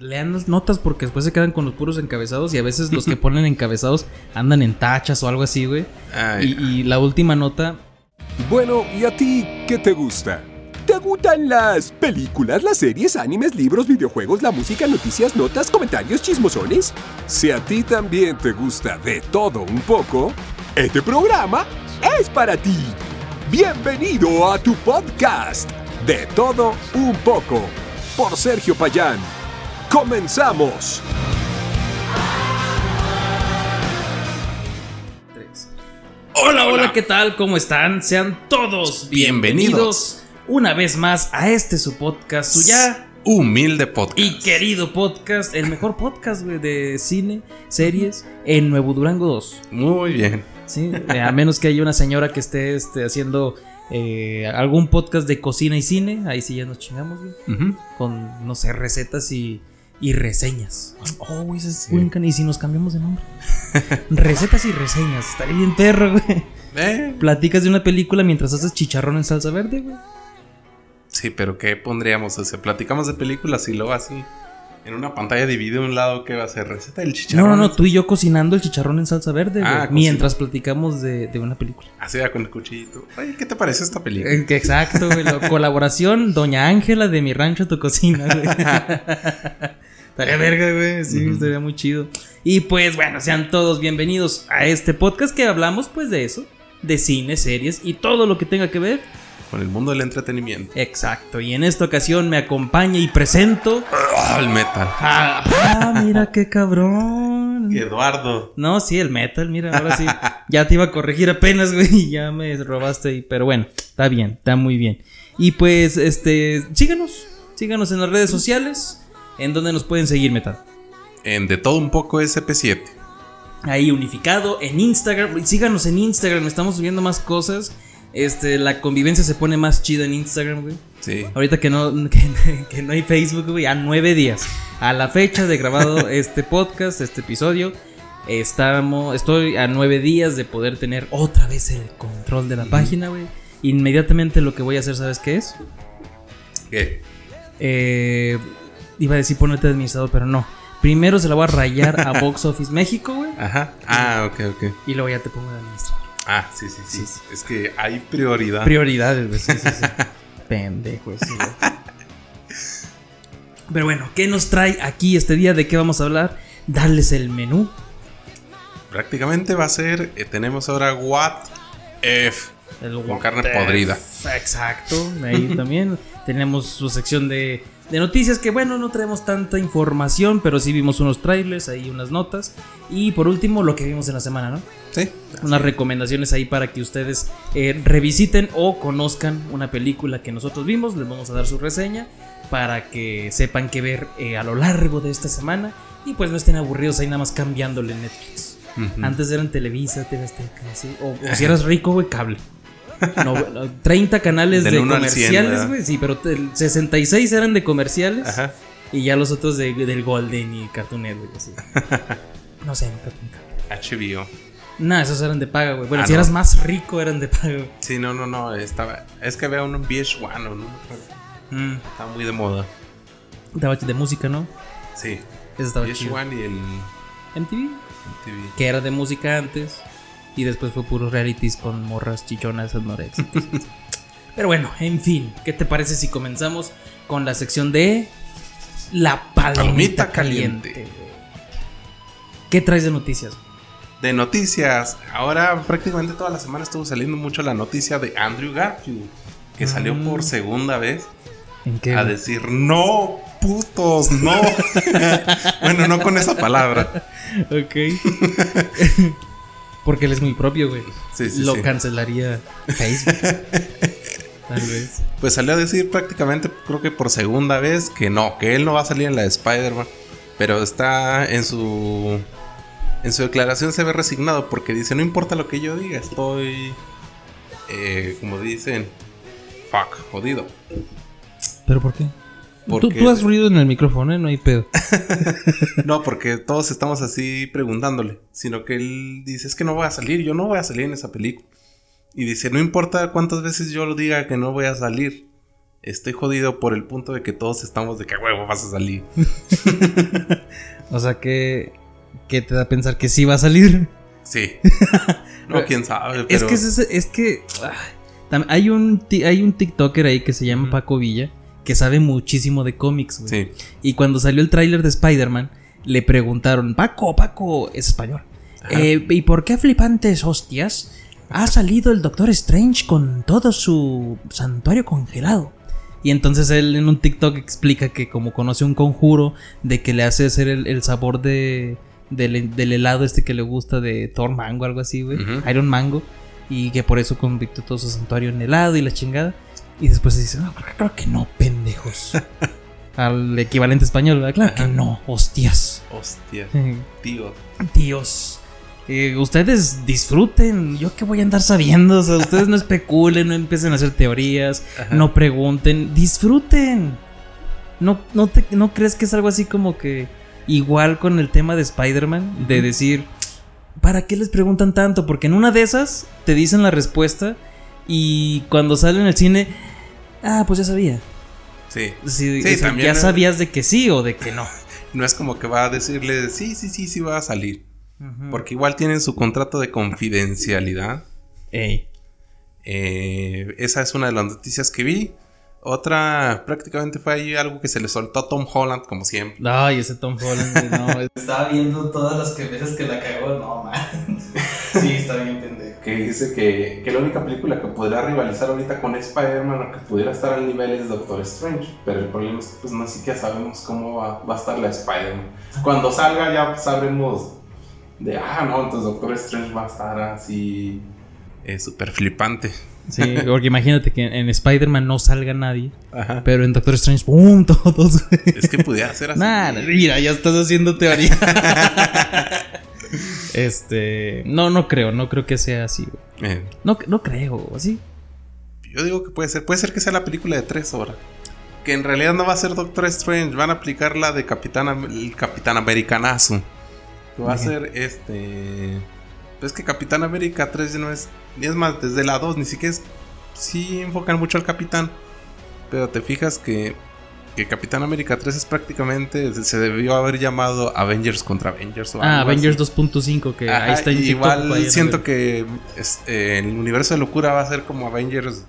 lean las notas porque después se quedan con los puros encabezados y a veces los que ponen encabezados andan en tachas o algo así, güey. Y la última nota, Bueno, ¿y a ti qué te gusta? ¿Te gustan las películas, las series, animes, libros, videojuegos, la música, noticias, notas, comentarios, chismosones? Si a ti también te gusta de todo un poco, este programa es para ti. Bienvenido a tu podcast, De todo un poco, por Sergio Payán. ¡Comenzamos! Hola, hola, ¿qué tal? ¿Cómo están? Sean todos bienvenidos, una vez más a este su podcast, su ya humilde podcast. y querido podcast, el mejor podcast, güey, de cine, series en Nuevo Durango 2. Muy bien. Sí, eh, a menos que haya una señora que esté este, haciendo eh, algún podcast de cocina y cine, ahí sí ya nos chingamos, güey. Con, no sé, recetas y, y reseñas. Oh, güey, ese es Sí. can- ¿Y si nos cambiamos de nombre? recetas y reseñas, estaría bien perro, güey. Eh, Platicas de una película mientras haces chicharrón en salsa verde, güey. sí, pero ¿qué pondríamos? O sea, platicamos de películas y luego así. En una pantalla divide un lado que va a ser receta del No, chicharrón. no, no, tú y yo cocinando el chicharrón en salsa verde, güey. Ah, mientras platicamos de, de una película. Así va con el cuchillito. Oye, ¿qué te parece esta película? Eh, Exacto, güey. la colaboración Doña Ángela de mi rancho tu cocina, güey. Estaría verga, güey. Sí, estaría muy chido. Y pues bueno, sean todos bienvenidos a este podcast que hablamos pues de eso. De cine, series y todo lo que tenga que ver. Con el mundo del entretenimiento. Exacto. Y en esta ocasión me acompaña y presento. El metal. Ah, ah, mira qué cabrón. Eduardo. No, sí, el metal, mira, ahora sí. Ya te iba a corregir apenas, güey, y ya me robaste ahí. Pero bueno, está bien, está muy bien. Y pues, este, síganos, síganos en las redes sociales, en donde nos pueden seguir, metal. En De Todo Un Poco SP7. Ahí unificado, en Instagram, síganos en Instagram, estamos subiendo más cosas. Este, la convivencia se pone más chida en Instagram, güey. Sí. Ahorita que no, que, que no hay Facebook, güey, a nueve días. A la fecha de grabado este podcast, este episodio, estamos, estoy a nueve días de poder tener otra vez el control de la página, güey. Inmediatamente lo que voy a hacer, ¿sabes qué es? ¿Qué? Eh, iba a decir ponerte administrador, pero no. Primero se la voy a rayar a Box Office México, güey. Ajá. Ah, ok, ok. Y luego ya te pongo de administrador. Ah, sí, sí, sí. Es que hay prioridad. Prioridades, güey. Sí, sí, sí. Pendejo, sí, güey. Pero bueno, ¿qué nos trae aquí este día? ¿De qué vamos a hablar? Darles el menú. Prácticamente va a ser. eh, tenemos ahora What If. El Con what carne podrida. f- Exacto. Ahí también tenemos su sección de, de noticias que bueno, no traemos tanta información, pero sí vimos unos trailers, ahí unas notas. Y por último, lo que vimos en la semana, ¿no? Sí. unas recomendaciones ahí para que ustedes eh, revisiten o conozcan una película que nosotros vimos. Les vamos a dar su reseña para que sepan qué ver eh, a lo largo de esta semana y pues no estén aburridos ahí nada más cambiándole Netflix. Antes eran Televisa, TV Azteca, así, o, o si eras rico, güey, cable. No, no, 30 canales de comerciales, güey, sí, pero el 66 eran de comerciales Ajá. y ya los otros de, del Golden y Cartoon Network, así. No sé, Cartoon. HBO. Nah, esos eran de paga, güey. Bueno, Ah, si no. eras más rico, eran de paga, güey. Sí, no, no, no. Estaba. Es que había uno en VH1, ¿no? Mm. Está muy de moda. Estaba de música, ¿no? Sí. Ese estaba chido. VH1 y el MTV, MTV. que era de música antes. Y después fue puros realities con morras chichonas anoréxicas. Pero bueno, en fin, ¿qué te parece si comenzamos con la sección de la palomita, Palomita caliente? ¿Qué traes de noticias? De noticias. Ahora prácticamente toda la semana estuvo saliendo mucho la noticia de Andrew Garfield. Que salió por segunda vez ¿En qué? a decir no, putos, no. bueno, no con esa palabra. Ok. Porque él es muy propio, güey. Sí, sí, Lo sí. cancelaría Facebook. Tal vez. Pues salió a decir prácticamente, creo que por segunda vez, que no, que él no va a salir en la de Spider-Man. Pero está en su. En su declaración se ve resignado porque dice: No importa lo que yo diga, estoy. eh, como dicen, fuck, jodido. ¿Pero por qué? Tú, Porque- tú has ruido en el micrófono, ¿eh? No hay pedo. No, porque todos estamos así preguntándole. Sino que él dice: Es que no voy a salir, yo no voy a salir en esa película. Y dice: No importa cuántas veces yo lo diga que no voy a salir, estoy jodido por el punto de que todos estamos de que huevo vas a salir. o sea que, que te da a pensar que sí va a salir. Sí. no, quién sabe. Es que es, es que hay un hay un TikToker ahí que se llama Paco Villa que sabe muchísimo de cómics. Sí. Y cuando salió el tráiler de Spider-Man le preguntaron, Paco, Paco, es español. Eh, ¿Y por qué flipantes hostias? Ha salido el Doctor Strange con todo su santuario congelado. Y entonces él en un TikTok explica que como conoce un conjuro de que le hace hacer el, sabor de, del, helado este que le gusta de Thor Mango, algo así, güey. Iron Mango. Y que por eso convirtió todo su santuario en helado y la chingada. Y después se dice, no, creo que no, pendejos. Al equivalente español, ¿verdad? Claro que no, hostias. Hostias. Tío. Dios. Eh, ustedes disfruten. Yo que voy a andar sabiendo. O sea, ustedes no especulen, no empiecen a hacer teorías, no pregunten. Disfruten. No, no, te, ¿No crees que es algo así como que igual con el tema de Spider-Man? De decir, ¿para qué les preguntan tanto? Porque en una de esas te dicen la respuesta y cuando sale en el cine, ah, pues ya sabía. Sí. sí, ya sabías de que sí o de que no. No es como que va a decirle, sí, sí, sí, sí va a salir. Porque igual tienen su contrato de confidencialidad. Ey. Eh, esa es una de las noticias que vi. Otra prácticamente fue ahí algo que se le soltó a Tom Holland, como siempre. Ay, ese Tom Holland, no. estaba viendo todas las veces que la cagó, no, man. sí, está bien pendejo. Que dice que, que, la única película que podría rivalizar ahorita con Spider-Man o que pudiera estar al nivel es Doctor Strange. Pero el problema es que pues no siquiera sabemos cómo va, va a estar la Spider-Man. Cuando salga ya sabremos de, ah, no, entonces Doctor Strange va a estar así eh, súper flipante. Sí, porque imagínate que en, Spider-Man no salga nadie, pero en Doctor Strange, ¡pum! Todos. Es que pudiera ser así. Mira, ya estás haciendo teoría. este, no, no creo, no creo que sea así. Eh. No, no creo, así. Yo digo que puede ser, puede ser que sea la película de tres horas. Que en realidad no va a ser Doctor Strange, van a aplicar la de Capitán, el Capitán Americanazo. Que va a ser este. Pues que Capitán América 3 no es. Ni es más, desde la 2 ni siquiera es. Sí enfocan mucho al Capitán. Pero te fijas que. Que Capitán América 3 es prácticamente. Se debió haber llamado Avengers contra Avengers. ah, Avengers 2.5. Que ahí está en Igual siento que. Eh, el universo de locura va a ser como Avengers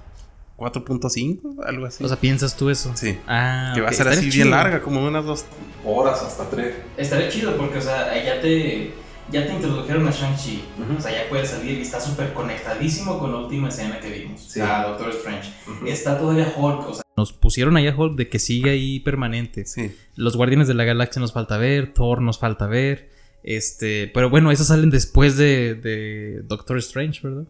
4.5, algo así. O sea, ¿piensas tú eso? Sí. Ah, que va a ser así bien larga, como unas dos horas hasta tres. Estaría chido porque, o sea, ya te, ya te introdujeron a Shang-Chi. O sea, ya puede salir y está súper conectadísimo con la última escena que vimos. Sí. A Doctor Strange. Está todavía Hulk, o sea. Nos pusieron ahí a Hulk de que sigue ahí permanente. Sí. Los Guardianes de la Galaxia nos falta ver, Thor nos falta ver. Este, pero bueno, esas salen después de, Doctor Strange, ¿verdad?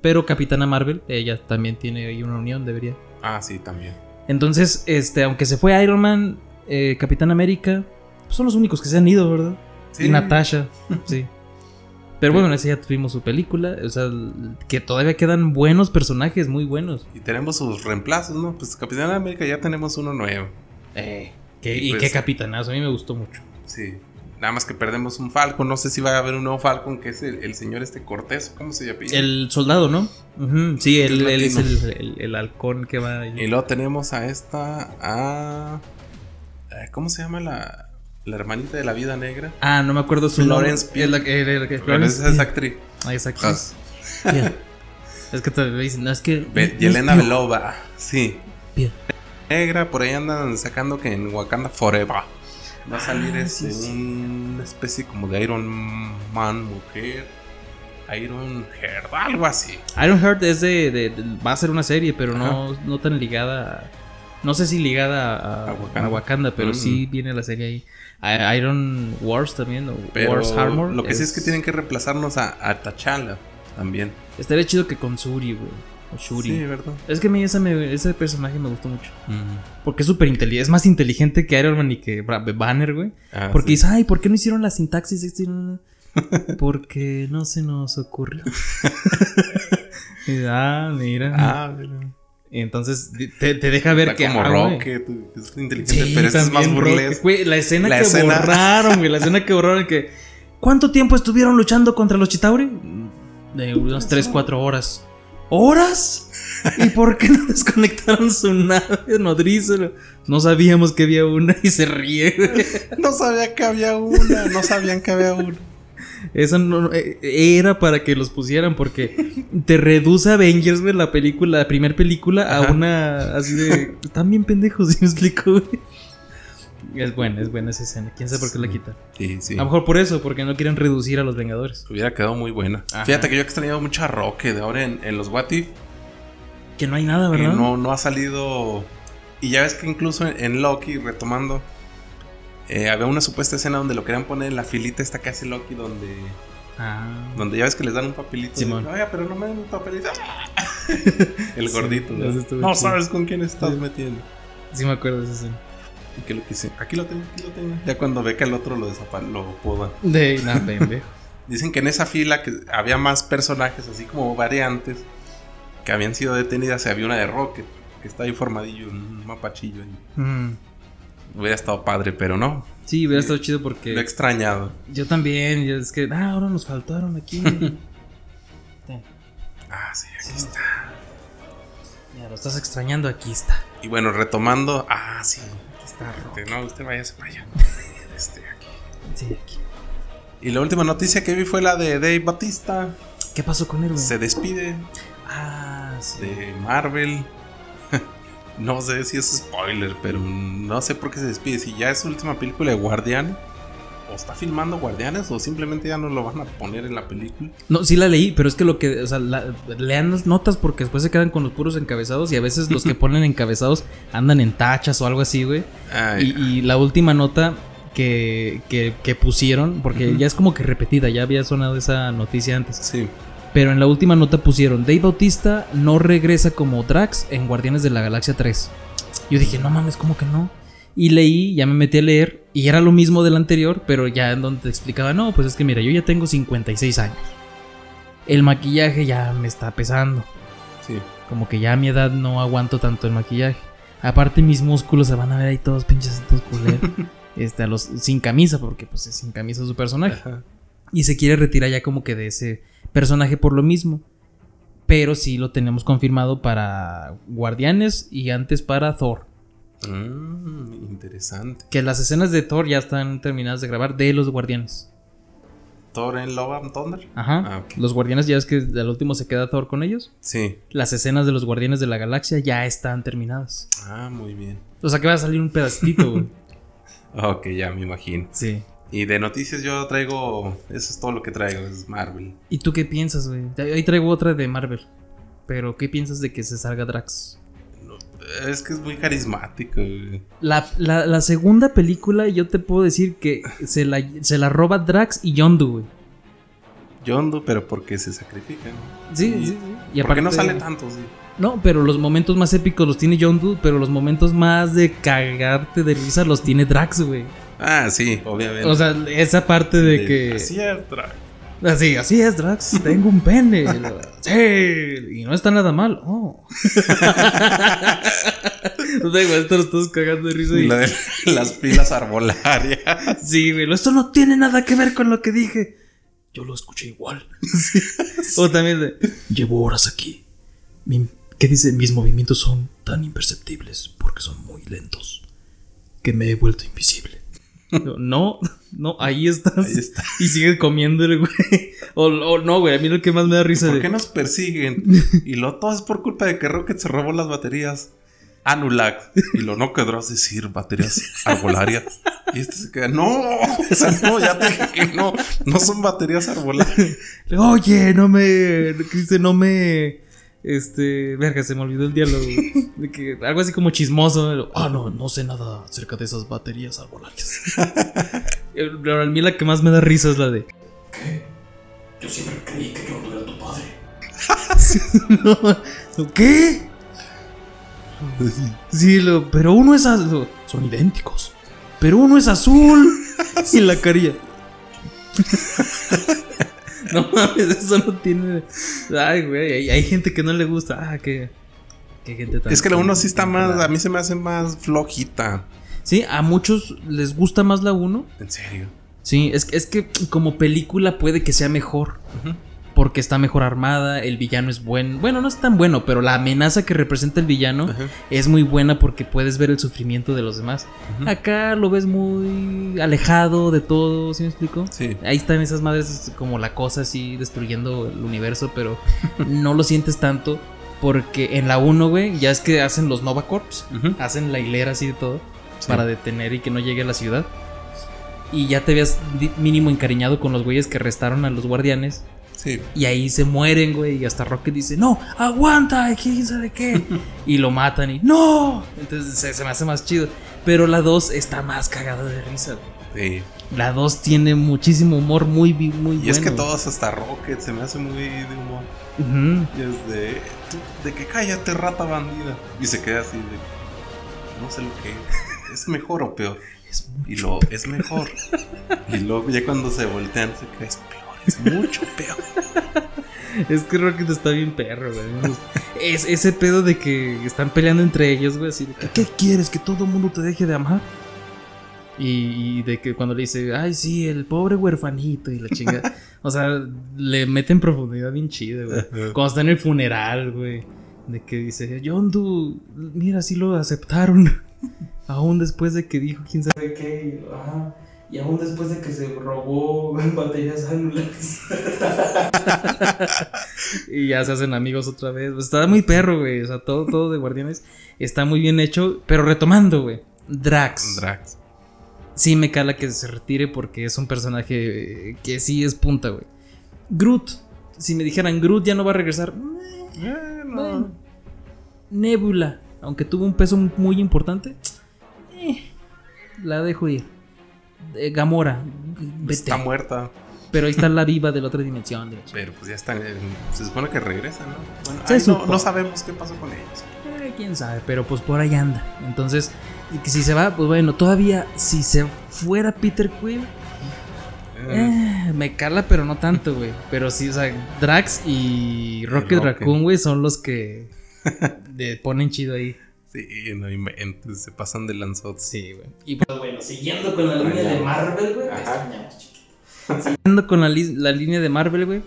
Pero Capitana Marvel, ella también tiene ahí una unión, debería. Ah, sí, también. Entonces, este, aunque se fue Iron Man, eh, Capitán América, pues son los únicos que se han ido, ¿verdad? Sí. Natasha, sí. Pero bueno, en ese ya tuvimos su película, o sea, que todavía quedan buenos personajes, muy buenos. Y tenemos sus reemplazos, ¿no? Pues Capitán América ya tenemos uno nuevo. Eh, y, qué pues capitanazo, a mí me gustó mucho. Sí. Nada más que perdemos un Falcon. No sé si va a haber un nuevo Falcon, que es el, señor este Cortés. ¿Cómo se llama? El soldado, ¿no? Sí, él, es el, halcón que va ahí. Y luego tenemos a esta. A. Eh, ¿Cómo se llama la, la hermanita de la vida negra? Ah, no me acuerdo su nombre. Es la que. Florence es actriz. Ah, es actriz. Es que te dicen, no, es que. Yelena Belova, sí. Bien. Negra, por ahí andan sacando que en Wakanda Forever. Va a salir ah, este, una especie como de Iron Man mujer. Iron Heart, algo así. Iron Heart es de, va a ser una serie, pero no, no tan ligada. no sé si ligada a, Wakanda. pero mm. sí viene la serie ahí. Iron Wars también, o Wars Armor. Lo que sí es que tienen que reemplazarnos a, a T'Challa también. Estaría chido que con Suri, güey. Shuri. Sí, ¿verdad? Es que a mí ese personaje me gustó mucho. Porque es súper inteligente. Es más inteligente que Iron Man y que Banner, güey. Ah, Porque dice, ay, ¿por qué no hicieron la sintaxis? Porque no se nos ocurrió. ah, mira. Ah, Y entonces te, deja ver que. Como ah, Rocket, es inteligente, pero este es más burlesco. la escena que borraron, güey. La escena que borraron que. ¿Cuánto tiempo estuvieron luchando contra los Chitauri? De unas 3, 4 horas. ¿Horas? ¿Y por qué no desconectaron su nave nodriza? No sabíamos que había una y se ríe, güey. No sabía que había una, no sabían que había una. Eso no eh, era para que los pusieran porque te reduce Avengers, güey, la película, la primera película a Ajá. una así de están bien pendejos, ¿sí me explico, güey? Es buena, es buena esa escena. ¿Quién sabe por qué la quita? Sí, sí. A lo mejor por eso, porque no quieren reducir a los Vengadores. Hubiera quedado muy buena. Ajá. Fíjate que yo he extrañado mucho a Roque de ahora en, en los What If, Que no hay nada, que ¿verdad? no, no ha salido. Y ya ves que incluso en, en Loki, retomando, eh, había una supuesta escena donde lo querían poner en la filita esta que hace Loki, donde, Ah. donde ya ves que les dan un papelito. Simón. de, Oiga, pero no me dan un papelito. El Sí, gordito. ¿no? No sabes con quién estás Sí. metiendo. Sí me acuerdo de esa escena. Y que lo quise. Aquí lo tengo, aquí lo tengo. Ya cuando ve que el otro lo desapa, lo poda. De nada. Dicen que en esa fila que había más personajes, así como variantes, que habían sido detenidas. y había una de Rocket, que está ahí formadillo, un mapachillo. ahí. Mm. Hubiera estado padre, pero no. Sí, hubiera estado chido Lo he porque extrañado. yo también, yo es que, ah, ahora nos faltaron aquí. Ah, sí, aquí Sí. está. Mira, lo estás extrañando, aquí está. Y bueno, retomando. Ah, sí. Aquí está. Este, no, usted váyase para allá. Este, aquí. Sí, aquí. Y la última noticia que vi fue la de Dave Batista. ¿Qué pasó con él, güey? Se despide Ah, sí. de Marvel. No sé si es spoiler, pero no sé por qué se despide. Si ya es su última película de Guardián. O está filmando Guardianes o simplemente ya no lo van a poner en la película. No, sí la leí, pero es que lo que, o sea, la- lean las notas porque después se quedan con los puros encabezados y a veces los que ponen encabezados andan en tachas o algo así, güey. Ay, Y, y la última nota que, que, que pusieron, porque ya es como que repetida, ya había sonado esa noticia antes. sí. Pero en la última nota pusieron, Dave Bautista no regresa como Drax en Guardianes de la Galaxia 3. Yo dije, no mames, ¿cómo que no? Y leí, ya me metí a leer, y era lo mismo del anterior, pero ya en donde te explicaba, no, pues es que mira, yo ya tengo 56 años. El maquillaje ya me está pesando. Sí. Como que ya a mi edad no aguanto tanto el maquillaje. Aparte mis músculos se van a ver ahí todos pinches todos culeros. este, a los, sin camisa, porque pues es sin camisa su personaje. Ajá. Y se quiere retirar ya como que de ese personaje por lo mismo. Pero sí lo tenemos confirmado para Guardianes y antes para Thor. Mm, interesante. Que las escenas de Thor ya están terminadas de grabar de los Guardianes. Thor en Love and Thunder. Ajá. Ah. Los Guardianes ya es que al último se queda Thor con ellos. Sí. Las escenas de los Guardianes de la Galaxia ya están terminadas. Ah, muy bien. O sea que va a salir un pedacito, güey. Ok, ya me imagino. Sí. Y de noticias yo traigo. Eso es todo lo que traigo, es Marvel. ¿Y tú qué piensas, güey? Ahí traigo otra de Marvel. Pero ¿qué piensas de que se salga Drax? No, es que es muy carismático. güey. La, la- la segunda película, yo te puedo decir que se la, se la roba Drax y Yondu, güey. Yondu, pero porque se sacrifica, ¿no? Sí, Y- sí, sí. Y porque no aparte- sale tanto, sí. No, pero los momentos más épicos los tiene Yondu, pero los momentos más de cagarte de risa los tiene Drax, güey. Ah, sí, obviamente. O sea, esa parte de que... Así es, Dra- Así, así es, Drax, tengo un pene. Sí, y no está nada mal. Oh. no te digo, esto lo estás cagando de risa. y- La de las pilas arbolarias. Sí, güey, esto no tiene nada que ver con lo que dije. Yo lo escuché igual. o también de, llevo horas aquí. Mi- ¿Qué dice? Mis movimientos son tan imperceptibles porque son muy lentos que me he vuelto invisible. Yo, no, no, ahí estás. Ahí está. Y sigue comiéndole, güey. O, o no, güey, a mí lo que más me da risa ¿Por de... qué nos persiguen? Y lo todo es por culpa de que Rocket se robó las baterías. Anulag. Y lo no querrás decir baterías arbolarias. Y este se queda, no, o sea, no, ya te dije que no, no son baterías arbolarias. Oye, no me. Dice, no me. Este. Verga, se me olvidó el diálogo. De que, algo así como chismoso. Ah, no, no sé nada acerca de esas baterías arbolarias. Eh, Pero a mí la que más me da risa es la de. Yo siempre creí que yo no era tu padre. no, ¿Qué? Sí, lo, pero uno es azul. Son idénticos. Pero uno es azul. y la carilla. no mames, eso no tiene. Ay, güey. Hay, hay gente que no le gusta. Ah, qué. Qué gente tan. Es que la uno sí está más, a mí se me hace más flojita. Sí, a muchos les gusta más la 1. En serio. Sí, es, que- es que como película puede que sea mejor. Ujú. Porque está mejor armada, el villano es bueno, bueno, no es tan bueno, pero la amenaza que representa el villano Ajá. es muy buena porque puedes ver el sufrimiento de los demás. Acá lo ves muy alejado de todo, ¿sí me explico? Sí. Ahí están esas madres como la cosa así destruyendo el universo, pero no lo sientes tanto porque en la 1, güey, ya es que hacen los Nova Corps, hacen la hilera así de todo Sí. para detener y que no llegue a la ciudad. Y ya te habías mínimo encariñado con los güeyes que arrestaron a los guardianes. Sí. Y ahí se mueren, güey. Y hasta Rocket dice, no, aguanta, quién sabe qué. y lo matan y, no. Entonces se, se me hace más chido. Pero la 2 está más cagada de risa, güey. Sí. La 2 tiene muchísimo humor muy, muy Y es que bueno. todos hasta Rocket se me hace muy de humor. Ujú. Y es de. tú, de que cállate, rata bandida. Y se queda así de. No sé lo que es. ¿Es mejor o peor? Es Y lo es mejor. y luego ya cuando se voltean se queda es peor. Es mucho peor. Es que Rocket está bien perro, güey. Es ese pedo de que están peleando entre ellos, güey. Así de que, ¿qué quieres? ¿Que todo el mundo te deje de amar? Y, y de que cuando le dice, ay, sí, el pobre huerfanito y la chinga. o sea, le meten profundidad bien chida, güey. Cuando está en el funeral, güey. De que dice, John Doe, mira, sí lo aceptaron. aún después de que dijo quién sabe qué. Ajá, y aún después de que se robó baterías celulares. y ya se hacen amigos otra vez. Pues está muy perro, güey. O sea, todo, todo de Guardianes está muy bien hecho. Pero retomando, güey. Drax. Drax. Sí me cala que se retire porque es un personaje eh, que sí es punta, güey. Groot. Si me dijeran Groot ya no va a regresar. eh, bueno. Nebula. Aunque tuvo un peso muy importante. eh, la dejo ir. Eh, Gamora. Vete. Está muerta. Pero ahí está la viva de la otra dimensión. de Pero pues ya está. Se supone que regresa, ¿no? Bueno, Se ay, no, sabemos qué pasó con ellos. Eh, quién sabe, pero pues por ahí anda. Entonces, y que si se va, pues bueno, todavía si se fuera Peter Quill, Eh, eh, me cala, pero no tanto, güey. Pero sí, o sea, Drax y Rocket Rocket. Raccoon, güey, son los que ponen chido ahí. Sí, no inventes. Se pasan de lanzot. Sí, güey. Y pues bueno, siguiendo con la línea de Marvel, güey. Siguiendo con la, línea de Marvel, güey.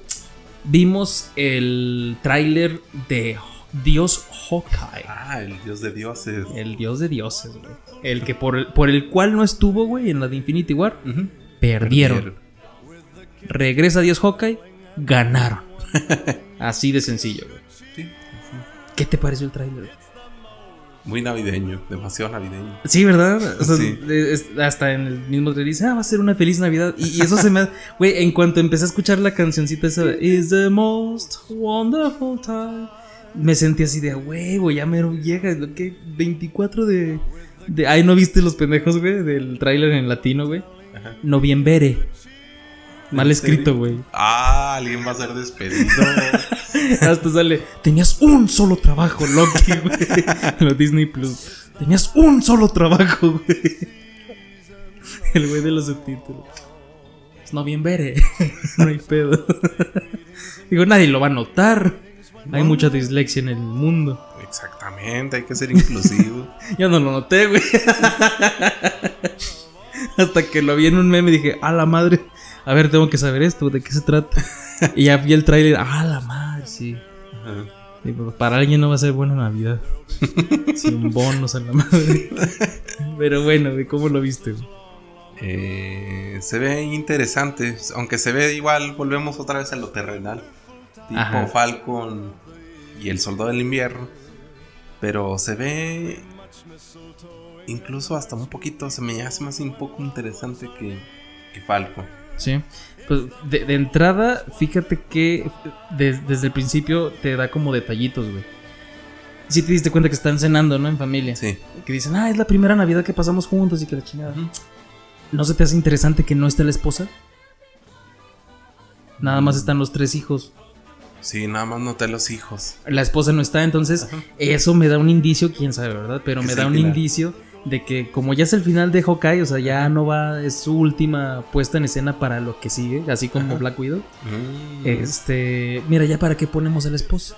Vimos el tráiler de Dios Hawkeye. Ah, el dios de dioses. El dios de dioses, güey. El que por el, por el cual no estuvo, güey, en la de Infinity War. Ujú. Perdieron. Regresa Dios Hawkeye. Ganaron. Así de sencillo, güey. Sí. ¿Qué te pareció el tráiler? Muy navideño. Demasiado navideño. Sí, ¿verdad? O sea, Sí. es- hasta en el mismo trailer dice, ah, va a ser una feliz Navidad. Y, y eso se me... Güey, en cuanto empecé a escuchar la cancioncita esa It's the most wonderful time, me sentí así de, huevo, ya me llega. Lo que 24 de... de... Ay, ¿no viste los pendejos, güey? Del tráiler en latino, güey. Noviembre. Mal ¿En escrito, güey. Ah, alguien va a ser despedido. Hasta sale, tenías un solo trabajo, Loki, güey. Lo Disney Plus. Tenías un solo trabajo, güey. El güey de los subtítulos. Es noviembre. No hay pedo. Digo, nadie lo va a notar. Hay mucha dislexia en el mundo. Exactamente, hay que ser inclusivo. Yo no lo noté, güey. Hasta que lo vi en un meme y dije, a la madre. A ver, tengo que saber esto, ¿de qué se trata? Y ya vi el tráiler, a la madre, sí. Ajá. Pues, para alguien no va a ser buena Navidad. Sin bonos a la madre. Pero bueno, ¿cómo lo viste? Eh, se ve interesante, aunque se ve igual, volvemos otra vez a lo terrenal. Tipo Ajá. Falcon y el Soldado del Invierno. Pero se ve incluso hasta un poquito, se me hace más un poco interesante que, que Falcon. Sí. Pues de, de entrada, fíjate que des- desde el principio te da como detallitos, güey. Sí te diste cuenta que están cenando, ¿no? En familia. Sí. Que dicen, ah, es la primera Navidad que pasamos juntos y que la chingada. ¿No se te hace interesante que no esté la esposa? Nada más están los tres hijos. Sí, nada más noté los hijos. La esposa no está, entonces Ajá. eso me da un indicio, quién sabe, ¿verdad? Pero Que me da un indicio de que como ya es el final de Hawkeye, o sea, ya no va, es su última puesta en escena para lo que sigue, así como Ajá. Black Widow. Mm. Este, mira, ya para qué ponemos a la esposa.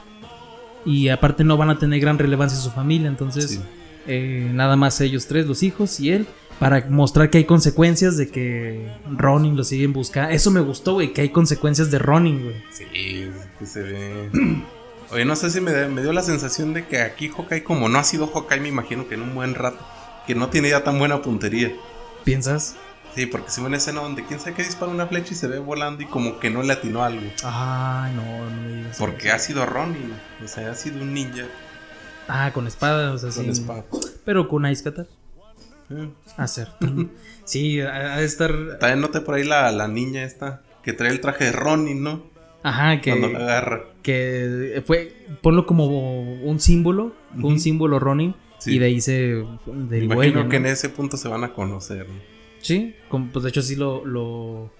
Y aparte no van a tener gran relevancia su familia, entonces Sí. eh, nada más ellos tres, los hijos y él. Para mostrar que hay consecuencias de que Ronin lo siguen buscando. Eso me gustó, güey, que hay consecuencias de Ronin, güey. Sí, que se ve. Oye, no sé si me, me dio la sensación de que aquí Hawkeye, como no ha sido Hawkeye, me imagino que en un buen rato, que no tiene ya tan buena puntería. ¿Piensas? Sí, porque si ve una escena donde quién sabe que dispara una flecha y se ve volando y como que no le atinó algo. Ay, no, no me digas. Porque ha sido Ronin, o sea, ha sido un ninja Ah, con espada, o sea, con sí. espada. Pero con Ice Katar. Eh. Hacer. sí, ha de estar. También noté por ahí la, la niña esta que trae el traje de Ronin, ¿no? Ajá, que. Cuando la agarra. que fue ponlo como un símbolo, un símbolo Ronin Sí. y de ahí se derivó Imagino ella, ¿no? que en ese punto se van a conocer. ¿no? Sí, como, pues de hecho sí lo, lo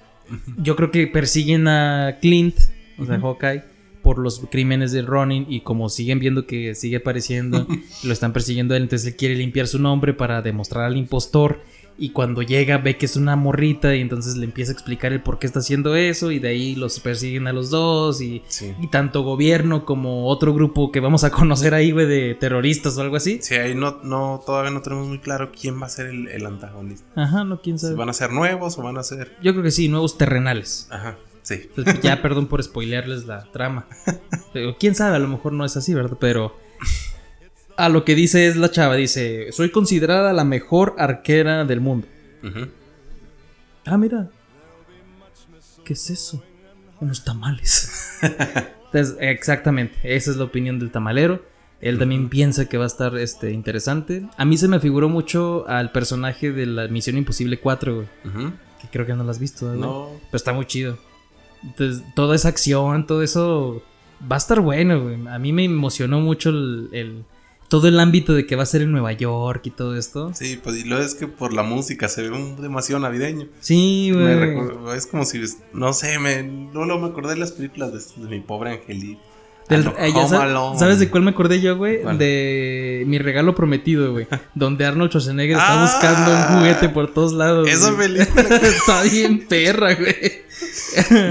yo creo que persiguen a Clint, o sea, Hawkeye por los crímenes de Ronin y como siguen viendo que sigue apareciendo, lo están persiguiendo él, entonces él quiere limpiar su nombre para demostrar al impostor y cuando llega ve que es una morrita y entonces le empieza a explicar el por qué está haciendo eso y de ahí los persiguen a los dos y Sí. y tanto gobierno como otro grupo que vamos a conocer ahí, güey, de terroristas o algo así. Sí, ahí no, no, todavía no tenemos muy claro quién va a ser el, el antagonista. Ajá, no, quién Si sabe. van a ser nuevos o van a ser. Yo creo que sí, nuevos terrenales. Ajá, sí. Entonces, ya, perdón por spoilearles la trama. Pero quién sabe, a lo mejor no es así, ¿verdad? Pero a lo que dice es la chava, dice, soy considerada la mejor arquera del mundo. Ah, mira. ¿Qué es eso? Unos tamales. Entonces, exactamente, esa es la opinión del tamalero. Él también piensa que va a estar este, interesante. A mí se me figuró mucho al personaje de la Misión Imposible 4, güey. Que creo que no lo has visto. No. Pero está muy chido. Entonces, toda esa acción, todo eso va a estar bueno, güey. A mí me emocionó mucho el, el- todo el ámbito de que va a ser en Nueva York y todo esto. Sí, pues y lo es que por la música se ve un- demasiado navideño. Sí, Me güey. es como si, no sé, me, no lo me acordé de las películas de, de mi pobre angelito. Del- eh, ya. ¿Sabes de cuál me acordé yo, güey? De mi regalo prometido, güey. donde Arnold Schwarzenegger está Ah. buscando un juguete por todos lados. Esa güey. película. está bien perra, güey.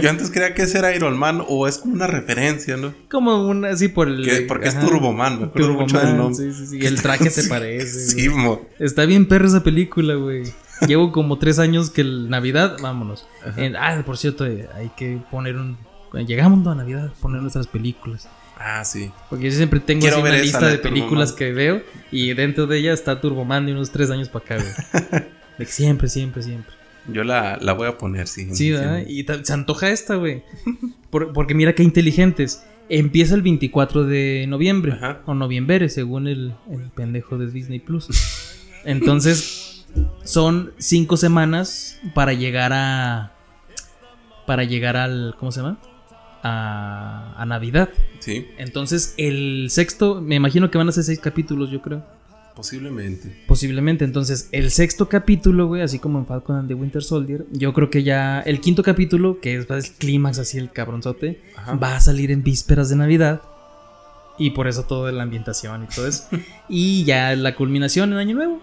Yo antes creía que ese era Iron Man o es como una referencia, ¿no? Como una así por el. Que- porque es. Turboman, me acuerdo mucho del Turboman, nombre. Sí, sí, sí. El traque se parece. Sí, mo. Está bien perra esa película, güey. Llevo como tres años que el Navidad, vámonos. En- ah, por cierto, eh, hay que poner un. Llegamos a Navidad, poner nuestras películas. Ah, sí. Porque yo siempre tengo así una lista de de películas que veo y dentro de ella está Turboman de unos tres años para acá, güey. De que siempre, siempre, siempre. Yo la, la voy a poner, sí. Sí, ¿verdad? Y se antoja esta, güey. Por- porque mira qué inteligentes. Empieza el 24 de noviembre. Ajá. O noviembre, según el, el pendejo de Disney Plus. Entonces, son cinco semanas para llegar a. Para llegar al. ¿Cómo se llama? A, a Navidad. Sí, Entonces, el sexto, me imagino que van a ser seis capítulos, yo creo. posiblemente. Posiblemente. Entonces, el sexto capítulo, güey, así como en Falcon and the Winter Soldier, yo creo que ya el quinto capítulo, que es el clímax, así el cabronzote, Ajá. va a salir en vísperas de Navidad. Y por eso toda la ambientación y todo eso. y ya la culminación en Año Nuevo.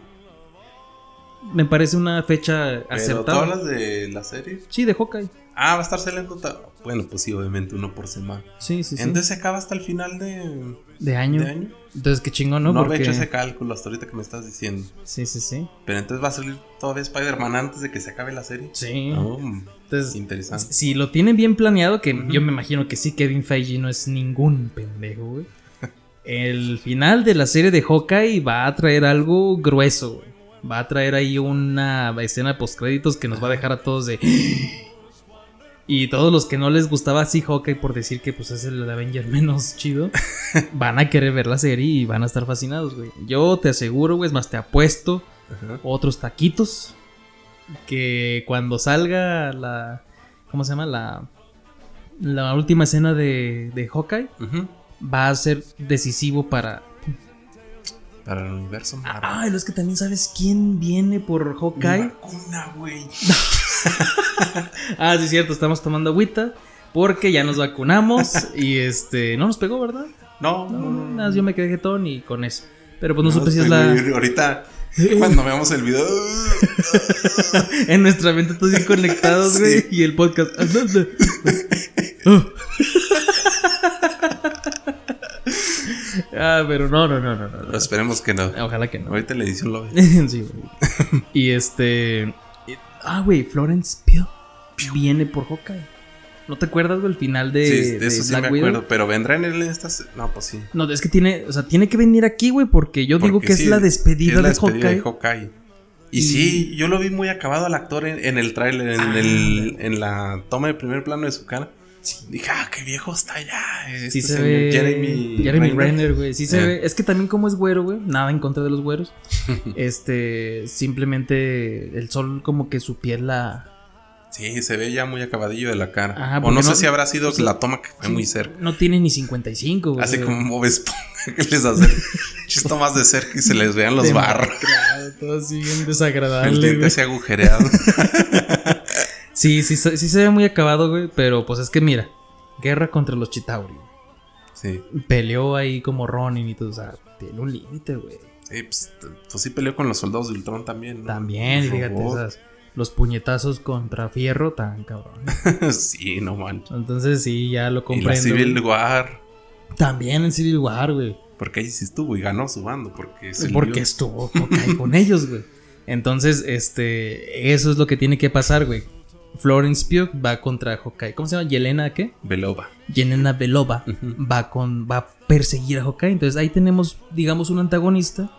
Me parece una fecha Pero tú acertada. hablas de la serie. Sí, de Hawkeye. Ah, va a estar saliendo. Bueno, pues sí, obviamente uno por semana. Sí, sí, sí. Entonces se acaba hasta el final de, de año. de año. Entonces, qué chingón, ¿no? No, Porque... había hecho ese cálculo hasta ahorita que me estás diciendo. Sí, sí, sí. Pero entonces va a salir todavía Spider-Man antes de que se acabe la serie. Sí. Oh, Entonces, interesante. Si lo tienen bien planeado, que yo me imagino que sí, Kevin Feige no es ningún pendejo, güey. El final de la serie de Hawkeye va a traer algo grueso, güey. Va a traer ahí una escena post créditos que nos va a dejar a todos de. Y todos los que no les gustaba así Hawkeye por decir que pues es el Avenger menos chido, van a querer ver la serie y van a estar fascinados, güey. Yo te aseguro, güey, es más, te apuesto Ajá. otros taquitos que cuando salga la ¿cómo se llama? la la última escena de, de Hawkeye va a ser decisivo para Para el universo Marvel. ah lo es que también sabes quién viene por Hawkeye vacuna, güey. ah sí es cierto estamos tomando agüita porque ya nos vacunamos y este no nos pegó verdad No, no, no, no. yo me quedé jetón y con eso pero pues no, No, supe si es la Ahorita, cuando veamos el video. en nuestra mente todos bien conectados güey Sí. y el podcast Oh. Ah, pero no, no, no, no. no, no. Esperemos que no. Ojalá que no. Ahorita la edición lo ve. sí, güey. Y este. Ah, güey, Florence Pugh viene por Hawkeye. ¿No te acuerdas del final de, sí, de de eso sí Black me Widow? acuerdo. Pero vendrá en el estas. No, pues sí. No, es que tiene, o sea, tiene que venir aquí, güey, porque yo digo que sí, es la despedida, es la de, Hawkeye. de Hawkeye. Y, Y- sí, yo lo vi muy acabado al actor en, en el tráiler, en, Ah. el, en la toma de primer plano de su cara. Dije, ah, qué viejo está ya. Sí este se ve. Jeremy, Jeremy Renner. Güey. Sí se Eh. ve. Es que también como es güero, güey. Nada en contra de los güeros. este. Simplemente el sol, como que su piel la. Sí, se ve ya muy acabadillo de la cara. Ajá, o no, sé si habrá sido sí. la toma que fue muy cerca. No tiene ni 55, güey. Así como Bob Esponja que les hace chisto más de cerca y se les vean los barros. Claro, todo así bien El desagradable. diente güey. así agujereado. Sí, sí, se- sí se ve muy acabado, güey. Pero pues es que mira. Guerra contra los Chitauri. Sí. Peleó ahí como Ronin y todo. O sea, tiene un límite, güey. Sí, pues, pues sí peleó con los soldados de Ultron también. ¿no? También, Los fíjate, esas- los puñetazos contra Fierro tan cabrón. sí, no manches. Entonces sí, ya lo Y la comprendo. Civil. War. También en Civil War, güey. Porque ahí sí estuvo y ganó su bando. Porque, Porque estuvo con ellos, güey. Entonces, este, eso es lo que tiene que pasar, güey. Florence Pugh va contra Hawkeye. ¿Cómo se llama? Yelena, ¿qué? Belova. Yelena Belova va con va a perseguir a Hawkeye. Entonces ahí tenemos, digamos, un antagonista.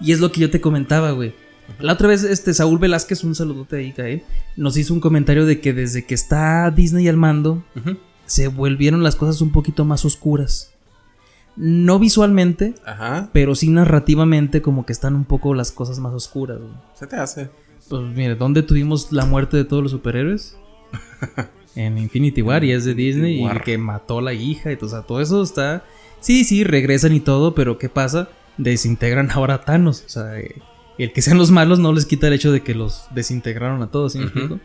Y es lo que yo te comentaba, güey. La otra vez, este Saúl Velázquez, un saludote ahí, Gael, nos hizo un comentario de que desde que está Disney al mando, se volvieron las cosas un poquito más oscuras. No visualmente, Ajá. pero sí narrativamente, como que están un poco las cosas más oscuras. güey. Se te hace. Pues mire, ¿dónde tuvimos la muerte de todos los superhéroes? en Infinity War y es de Disney y War. que mató a la hija y todo, o sea, todo eso está... Sí, sí, regresan y todo, pero ¿qué pasa? Desintegran ahora a Thanos. O sea, eh, el que sean los malos no les quita el hecho de que los desintegraron a todos, ¿sí me explico?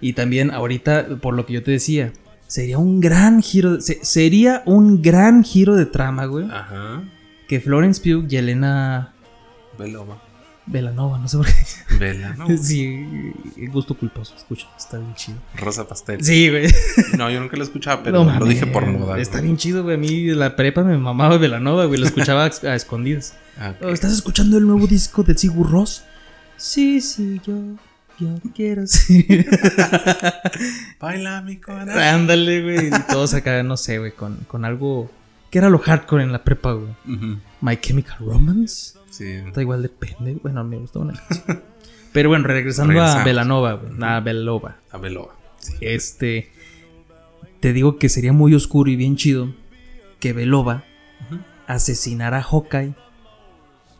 Y también ahorita, por lo que yo te decía, sería un gran giro, de- se- sería un gran giro de trama, güey. Ajá. Que Florence Pugh y Elena Belova. Velanova, no sé por qué. Vela, ¿no? Sí, gusto culposo, escucha, está bien chido. Rosa Pastel. Sí, güey. No, yo nunca lo escuchaba, pero No lo dije por moda. Está güey. bien chido, güey. A mí la prepa me mamaba Velanova, güey. Lo escuchaba a, escondidas. Ah. Oh, ¿Estás escuchando el nuevo disco de Sigur Ross? Sí, sí, yo, yo quiero, sí. Baila mi corazón. Ándale, güey. Y todos acá, no sé, güey, con, con algo... ¿Qué era lo hardcore en la prepa, güey? My Chemical Romance. Sí. Está igual depende. Bueno, me gustó una. Pero bueno, regresando a. Velanova. A Belova. A Belova. Sí. Este. Te digo que sería muy oscuro y bien chido que Belova Ujú. asesinara a Hawkeye.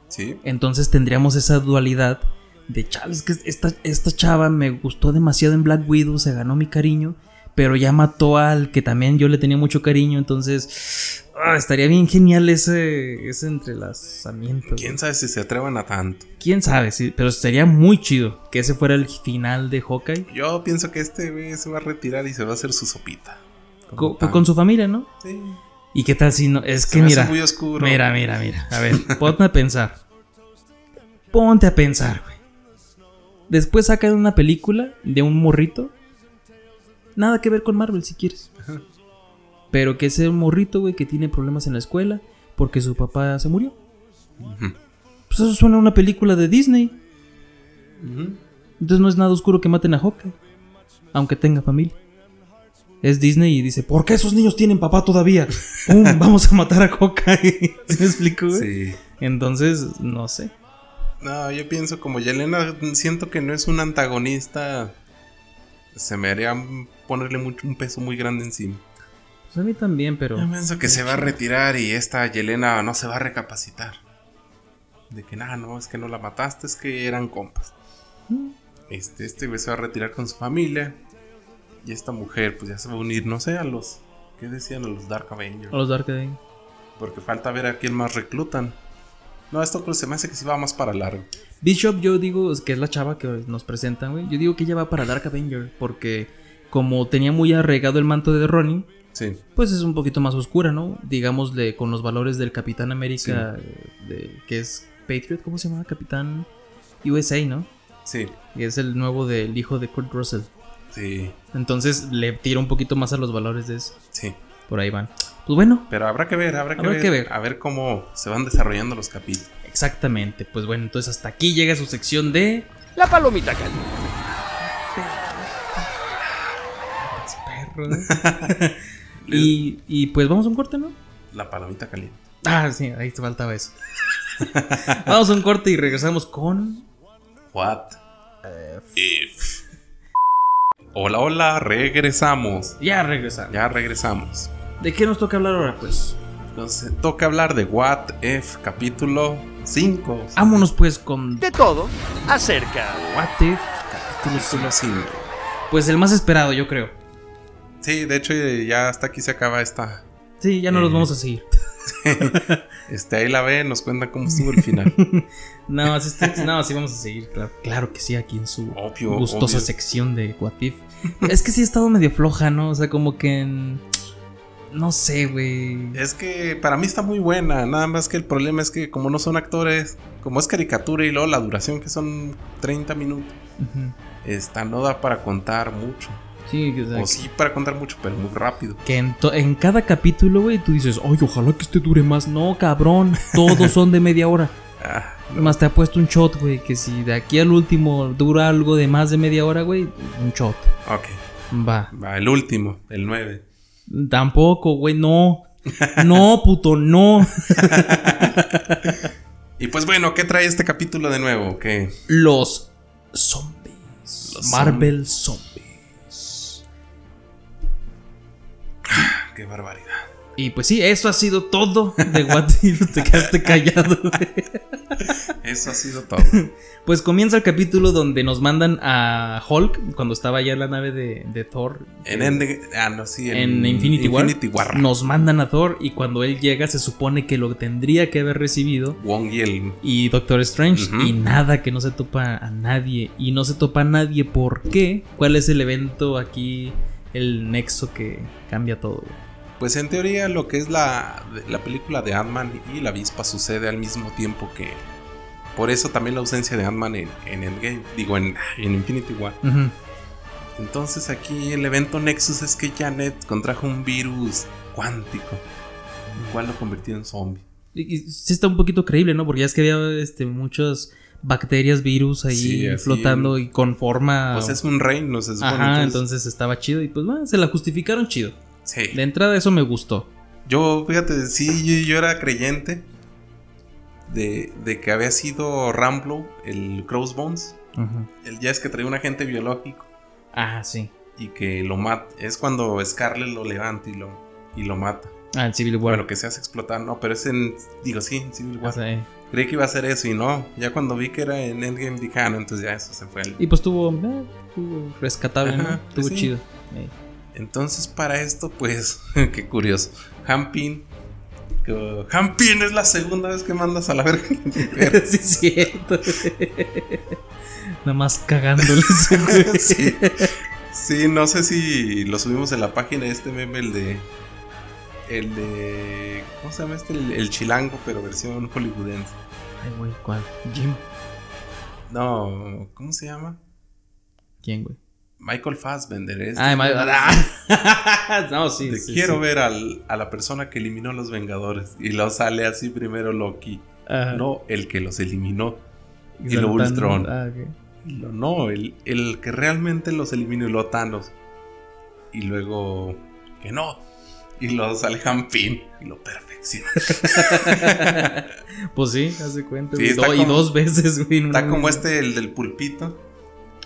Sí. Entonces tendríamos esa dualidad de chales que esta, esta chava me gustó demasiado en Black Widow, se ganó mi cariño, pero ya mató al que también yo le tenía mucho cariño. Entonces ah, estaría bien genial ese, ese entrelazamiento. ¿Quién güey. sabe si se atrevan a tanto? ¿Quién sabe? Sí, pero sería muy chido que ese fuera el final de Hawkeye. Yo pienso que este güey se va a retirar y se va a hacer su sopita. Con su familia, ¿no? Sí. ¿Y qué tal si no? Es Se que me hace mira. muy oscuro. Mira, mira, mira. A ver, ponte a pensar. Ponte a pensar, güey. Después sacan una película de un morrito. Nada que ver con Marvel, si quieres. Pero que es un morrito, güey, que tiene problemas en la escuela porque su papá se murió. Pues eso suena a una película de Disney. Entonces no es nada oscuro que maten a Hawkeye. Aunque tenga familia. Es Disney y dice, ¿por qué esos niños tienen papá todavía? ¡Pum! vamos a matar a Hawkeye. ¿Sí me explico, güey? Sí. Entonces, no sé. No, yo pienso como Yelena, siento que no es un antagonista. Se me haría ponerle mucho, un peso muy grande encima. Pues a mí también, pero. Yo pienso que se va a retirar y esta Yelena no se va a recapacitar. De que nada, no, es que no la mataste, es que eran compas. Mm. Este, este güey se va a retirar con su familia. Y esta mujer, pues ya se va a unir, no sé, a los. ¿Qué decían? A los Dark Avengers. A los Dark Day. Porque falta ver a quién más reclutan. No, esto creo que se me hace que sí va más para largo. Bishop, yo digo, es que es la chava que nos presentan, güey. Yo digo que ella va para Dark Avenger. Porque como tenía muy arraigado el manto de Ronin, Sí. pues es un poquito más oscura, ¿no? Digámosle con los valores del Capitán América, de- que es Patriot, ¿cómo se llama? Capitán USA, ¿no? Sí. Y es el nuevo del hijo de Kurt Russell. Sí. Entonces le tira un poquito más a los valores de eso. Sí. Por ahí van. Pues bueno, Pero habrá que ver, habrá que, Habrá ver, que ver. A ver cómo se van desarrollando los capítulos. exactamente. Pues bueno, entonces hasta aquí llega su sección de. La palomita caliente. y, y pues vamos a un corte, ¿no? La palomita caliente. Ah, sí, ahí te faltaba eso. vamos a un corte y regresamos con. What if? Hola, hola, regresamos. Ya regresamos. Ya regresamos. ¿De qué nos toca hablar ahora, pues? Entonces, toca hablar de What If, capítulo 5. Vámonos pues con De todo acerca. What If, Capítulo 5. Pues el más esperado, yo creo. Sí, de hecho, ya hasta aquí se acaba esta. Sí, ya no los Eh. vamos a seguir. Este, ahí la ve, nos cuenta cómo estuvo el final. No, sí, está- no, sí vamos a seguir, claro. Claro que sí, aquí en su Obvio, gustosa obvio. sección de What If. Es que sí ha estado medio floja, ¿no? O sea, como que... en- No sé, güey. Es que para mí está muy buena, nada más que el problema es que como no son actores, como es caricatura y luego la duración que son 30 minutos, esta no da para contar mucho. Sí, O para contar mucho, pero muy rápido. que en, en cada capítulo, güey, tú dices, ay, ojalá que este dure más. No, cabrón, todos son de media hora. Ah, Más te ha puesto un shot, güey, que si de aquí al último dura algo de más de media hora, güey, un shot. ok, Va. va, el último, el 9. Tampoco, güey, no. No, puto, no. Y pues bueno, ¿qué trae este capítulo de nuevo? ¿Qué? Los zombies. Los Marvel zombies. Qué barbaridad. Y pues sí, eso ha sido todo de What If. Te quedaste callado, güey. Eso ha sido todo. Pues comienza el capítulo donde nos mandan a Hulk cuando estaba ya en la nave de, de Thor. En ah, no, sí, En Infinity, War, War. Nos mandan a Thor y cuando él llega se supone que lo tendría que haber recibido. Wong y el Y Doctor Strange. Y nada, que no se topa a nadie. Y no se topa a nadie. ¿Por qué? ¿Cuál es el evento aquí? El nexo que cambia todo. güey? Pues en teoría lo que es la, la película de Ant-Man y la avispa sucede al mismo tiempo que... Por eso también la ausencia de Ant-Man en, en Endgame, digo en, en Infinity War. Entonces aquí el evento Nexus es que Janet contrajo un virus cuántico, el cual lo convirtió en zombie. Y, y sí está un poquito creíble, ¿no? Porque ya es que había este, muchas bacterias, virus ahí Sí, flotando y con forma. Pues es un reino, se supone. Ajá, entonces- entonces estaba chido y pues bueno, se la justificaron chido. Sí. De entrada eso me gustó. Yo, fíjate, sí, yo, yo era creyente de, de que había sido Ramblo, el Crossbones. Ujú. El, ya es que traía un agente biológico Ah, sí. y que lo mata. Es cuando Scarlet lo levanta y lo, y lo mata. Ah, en Civil War. Bueno, que se hace explotar, no, pero es en. Digo, sí, en Civil War. eh, Creí que iba a ser eso y no. Ya cuando vi que era en Endgame dije, ah, no, entonces ya eso se fue. Y pues tuvo, eh, tuvo rescatable, ¿no? Sí. chido. Eh. Entonces, para esto, pues, qué curioso. Hampin. Hampin es la segunda vez que mandas a la verga. sí, es cierto. Nada más cagándole. Sí, no sé si lo subimos en la página este meme, el de. El de. ¿Cómo se llama este? El, el chilango, pero versión hollywoodense. Ay, güey, ¿cuál? Jim. No, ¿cómo se llama? ¿Quién, güey? Michael Fassbender. Este Ay, ma- ah. No, sí, Te sí, quiero sí. ver al- a la persona que eliminó a los Vengadores. Y lo sale así primero Loki. Ajá. No el que los eliminó. y lo Ultron. Ah. Y lo- no, el, el que realmente los eliminó y lo Thanos. Y luego que no. Y lo sale Hampin. Y lo perfecciona. Pues sí, hace cuenta. Sí, y como- dos veces, güey. Está como este, el del pulpito.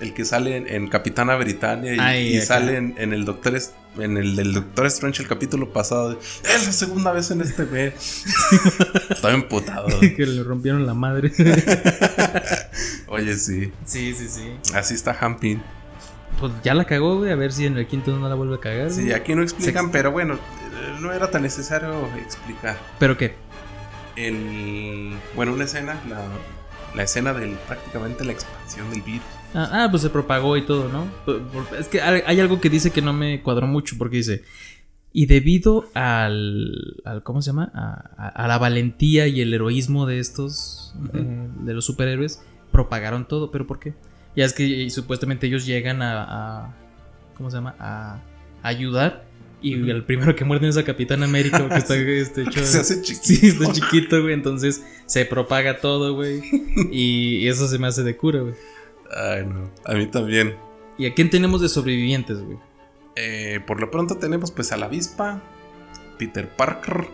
El que sale en, en Capitana Britannia y, Ay, y acá. sale en, en el Doctor en el del Doctor Strange el capítulo pasado. de, es la segunda vez en este mes. Estaba emputado. que le rompieron la madre. Oye, sí. sí, sí, sí. Así está Hampin. Pues ya la cagó, güey. A ver si en el quinto no la vuelve a cagar. Sí, güey. aquí no explican, Sexto. pero bueno, no era tan necesario explicar. ¿Pero qué? El, bueno, una escena, la, la escena del prácticamente la expansión del virus. Ah, ah, pues se propagó y todo, ¿no? Es que hay algo que dice que no me cuadró mucho porque dice, y debido al, al ¿cómo se llama? A, a- a la valentía y el heroísmo de estos, eh, de los superhéroes, propagaron todo, pero ¿por qué? Ya es que y supuestamente ellos llegan a, a- ¿cómo se llama? A, ayudar Y el primero que muerde es a Capitán América, porque está este, hecho. Que se hace chiquito. Sí, está chiquito, güey. Entonces se propaga todo, güey. Y, y eso se me hace de cura, güey. Ay, no. A mí también. ¿Y a quién tenemos de sobrevivientes, güey? Eh, por lo pronto tenemos pues a la avispa, Peter Parker,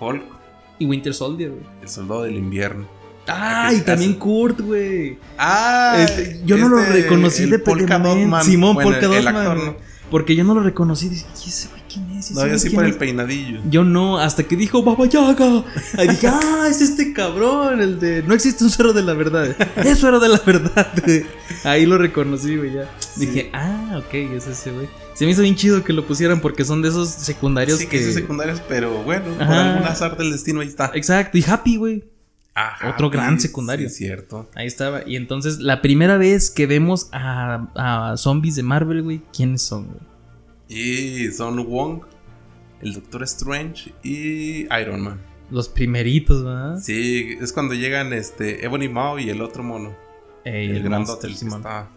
Hulk, Y Winter Soldier, güey. el soldado del invierno. Ah, y también Kurt, güey. Ah, Este, yo no lo este, reconocí el de Polka. Simón Bueno, Polka el Dot actor, Man, ¿no? güey. Porque yo no lo reconocí. Dije, ¿y ese quién es? ¿Ese No, yo sí por es?" el peinadillo. Yo no, hasta que dijo Baba Yaga. Ahí dije, ah, es este cabrón, el de no existe un cero de la verdad. Eso era de la verdad. Ahí lo reconocí, güey, ya. Dije, ah, ok, es ese, güey. Se me hizo bien chido que lo pusieran porque son de esos secundarios Sí, que. que sí secundarios, pero bueno, por Ajá. algún azar del destino ahí está. Exacto, y Happy, güey. Ajá, otro gran sí, secundario. Sí, cierto. Ahí estaba. Y entonces, la primera vez que vemos a, a zombies de Marvel, güey, ¿quiénes son, güey? Y son Wong, el Doctor Strange y Iron Man. Los primeritos, ¿verdad? Sí, es cuando llegan este Ebony Maw y el otro mono. Ey, el, grandote, el que está.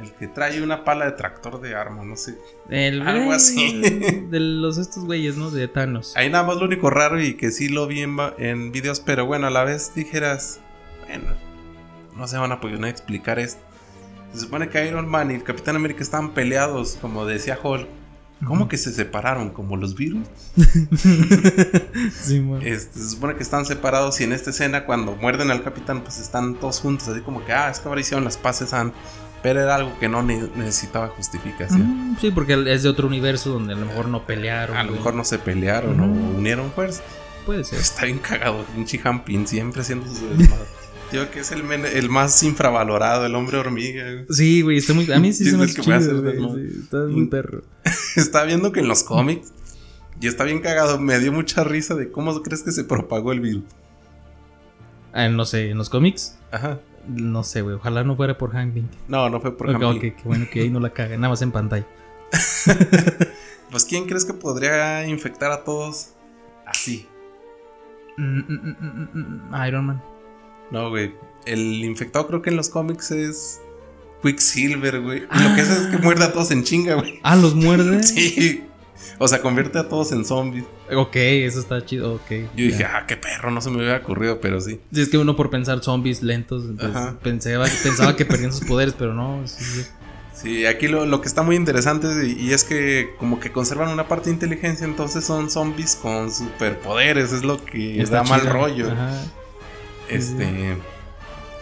El que trae una pala de tractor de arma, no sé. El Algo así. De los estos güeyes, ¿no? De Thanos. Ahí nada más lo único raro y que sí lo vi en videos, pero bueno, a la vez dijeras, bueno, no se van a poder explicar esto. Se supone que Iron Man y el Capitán América estaban peleados, como decía Hulk. ¿Cómo que se separaron? ¿Como los virus? Simón. Este, se supone que están separados y en esta escena cuando muerden al capitán pues están todos juntos, así como que, ah, es que ahora hicieron las paces antes. Pero era algo que no ne- necesitaba justificación. Mm, sí, porque es de otro universo donde a lo mejor no pelearon. A lo güey. mejor no se pelearon o unieron fuerzas. Puede ser. Está bien cagado, pinche Hampin, siempre haciendo sus desmadres. Digo que es el, men- el más infravalorado, el hombre hormiga. güey. Sí, güey, está muy. A mí sí Sí, se me hace chido, güey, sí, está muy Y- perro. Está viendo que en los cómics, y está bien cagado, me dio mucha risa de cómo crees que se propagó el virus. Ah, no sé, en los cómics. Ajá. No sé, güey. Ojalá no fuera por Hank Pym. No, no fue por Ok, Hampin. ok, qué bueno que ahí no la caga, nada más en pantalla. Pues, ¿quién crees que podría infectar a todos así? Mm, mm, mm, Iron Man. No, güey. El infectado creo que en los cómics es Quicksilver, güey. Y lo que hace es que muerde a todos en chinga, güey. Ah, los muerde. Sí. O sea, convierte a todos en zombies. Ok, eso está chido. Ok. Yo dije, ah, qué perro, no se me hubiera ocurrido, pero sí. Sí, es que uno por pensar zombies lentos, entonces pensaba, pensaba que perdían sus poderes, pero no. sí, sí. Aquí lo, lo que está muy interesante y, y es que como que conservan una parte de inteligencia, entonces son zombies con superpoderes, es lo que Está da mal rollo. Ajá. Este.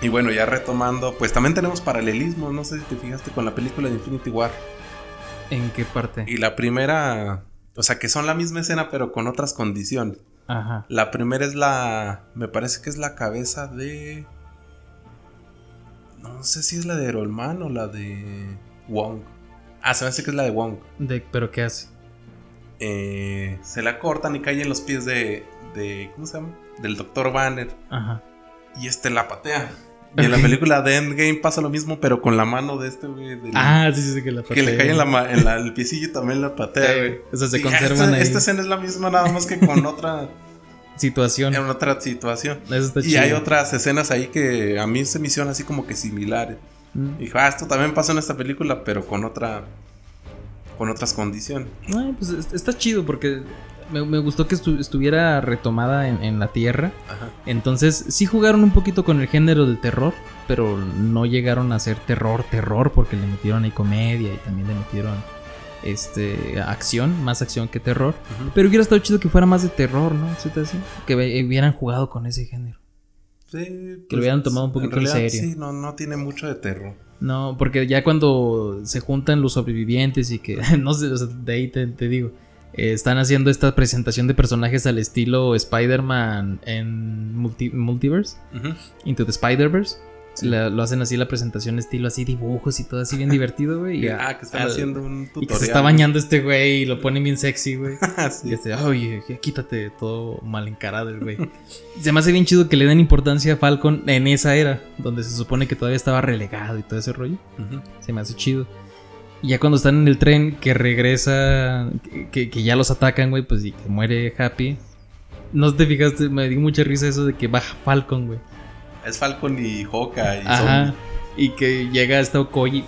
Y bueno, ya retomando, pues también tenemos paralelismos, no sé si te fijaste con la película de Infinity War. ¿En qué parte? Y la primera, o sea, que son la misma escena pero con otras condiciones. Ajá. La primera es la, me parece que es la cabeza de... No sé si es la de Erolman o la de Wong. Ah, se me hace que es la de Wong. De, ¿Pero qué hace? Eh, se la cortan y cae en los pies de, de... ¿Cómo se llama? Del Dr. Banner. Ajá. Y este la patea. Y en la película de Endgame pasa lo mismo, pero con la mano de este, güey. Ah, sí, sí, sí, que la que le patea. cae en, la, en la- el piecillo y también la patea, güey. O sea, se Y conservan esta, ahí. esta escena es la misma, nada más que con otra, Situación. en otra situación. Eso está Y chido. hay otras escenas ahí que a mí se me hicieron así como que similares. Mm. Y dije, ah, esto también pasó en esta película, pero con otra. con otras condiciones. Ay, pues es- está chido porque me, me gustó que estu- estuviera retomada en, en la tierra. Ajá. Entonces, sí jugaron un poquito con el género del terror, pero no llegaron a ser terror, terror, porque le metieron ahí comedia y también le metieron este acción, más acción que terror. Pero hubiera estado chido que fuera más de terror, ¿no? Que hubieran jugado con ese género. Sí, Que lo hubieran tomado un poquito en realidad, serio. Sí, no, no tiene mucho de terror. No, porque ya cuando se juntan los sobrevivientes y que, no sé, o sea, de ahí te, te digo, eh, están haciendo esta presentación de personajes al estilo Spider-Man en multi- Multiverse. Into the Spider-Verse. Sí. La- lo hacen así la presentación estilo así dibujos y todo así bien divertido, güey. y, ah, que están haciendo un tutorial. Y que se está bañando este güey y lo ponen bien sexy, güey. Sí. Y este, oye, ya quítate todo mal encarado el güey. Se me hace bien chido que le den importancia a Falcon en esa era, donde se supone que todavía estaba relegado y todo ese rollo. Se me hace chido. Y ya cuando están en el tren que regresa, que, que ya los atacan, güey, pues y que muere Happy. No te fijaste, me dio mucha risa eso de que baja Falcon, güey. Es Falcon y Hawkeye. y Ajá. Zombie. Y que llega esta Okoye,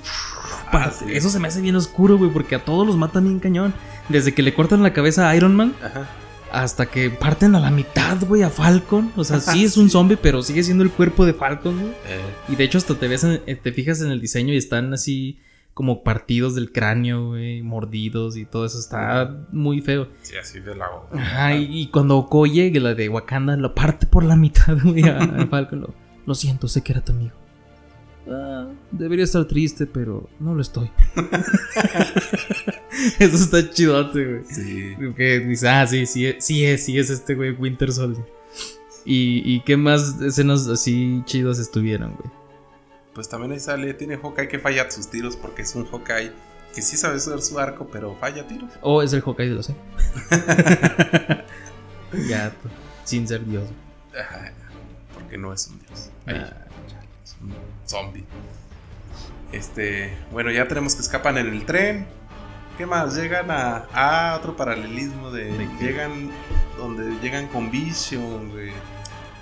Ah, sí. Eso se me hace bien oscuro, güey, porque a todos los matan bien cañón. Desde que le cortan la cabeza a Iron Man Ajá. hasta que parten a la mitad, güey, a Falcon. O sea, sí es un zombie, pero sigue siendo el cuerpo de Falcon, güey. Eh, Y de hecho hasta te ves en- eh, te fijas en el diseño y están así como partidos del cráneo, güey, mordidos y todo eso está muy feo. sí, así de la Ajá, y, y cuando Okoye, que la de Wakanda, lo parte por la mitad, güey, a, a Falcon. Lo, lo siento, sé que era tu amigo. Ah, debería estar triste, pero no lo estoy. Eso está chidote, güey. Sí. Que dice, ah, sí, sí, es- sí es, sí es este güey Winter Soldier. Y, y qué más escenas así chidas estuvieron, güey. Pues también ahí sale, tiene Hawkeye que falla sus tiros porque es un Hawkeye que sí sabe usar su arco, pero falla tiros. O es el Hawkeye de los ya, tú, sin ser Dios. Ajá, porque no es un dios. Ahí, Ah, es un zombie. Este, bueno, ya tenemos que escapan en el tren. ¿Qué más? Llegan a, a otro paralelismo de, ¿De llegan donde llegan con Vision, güey.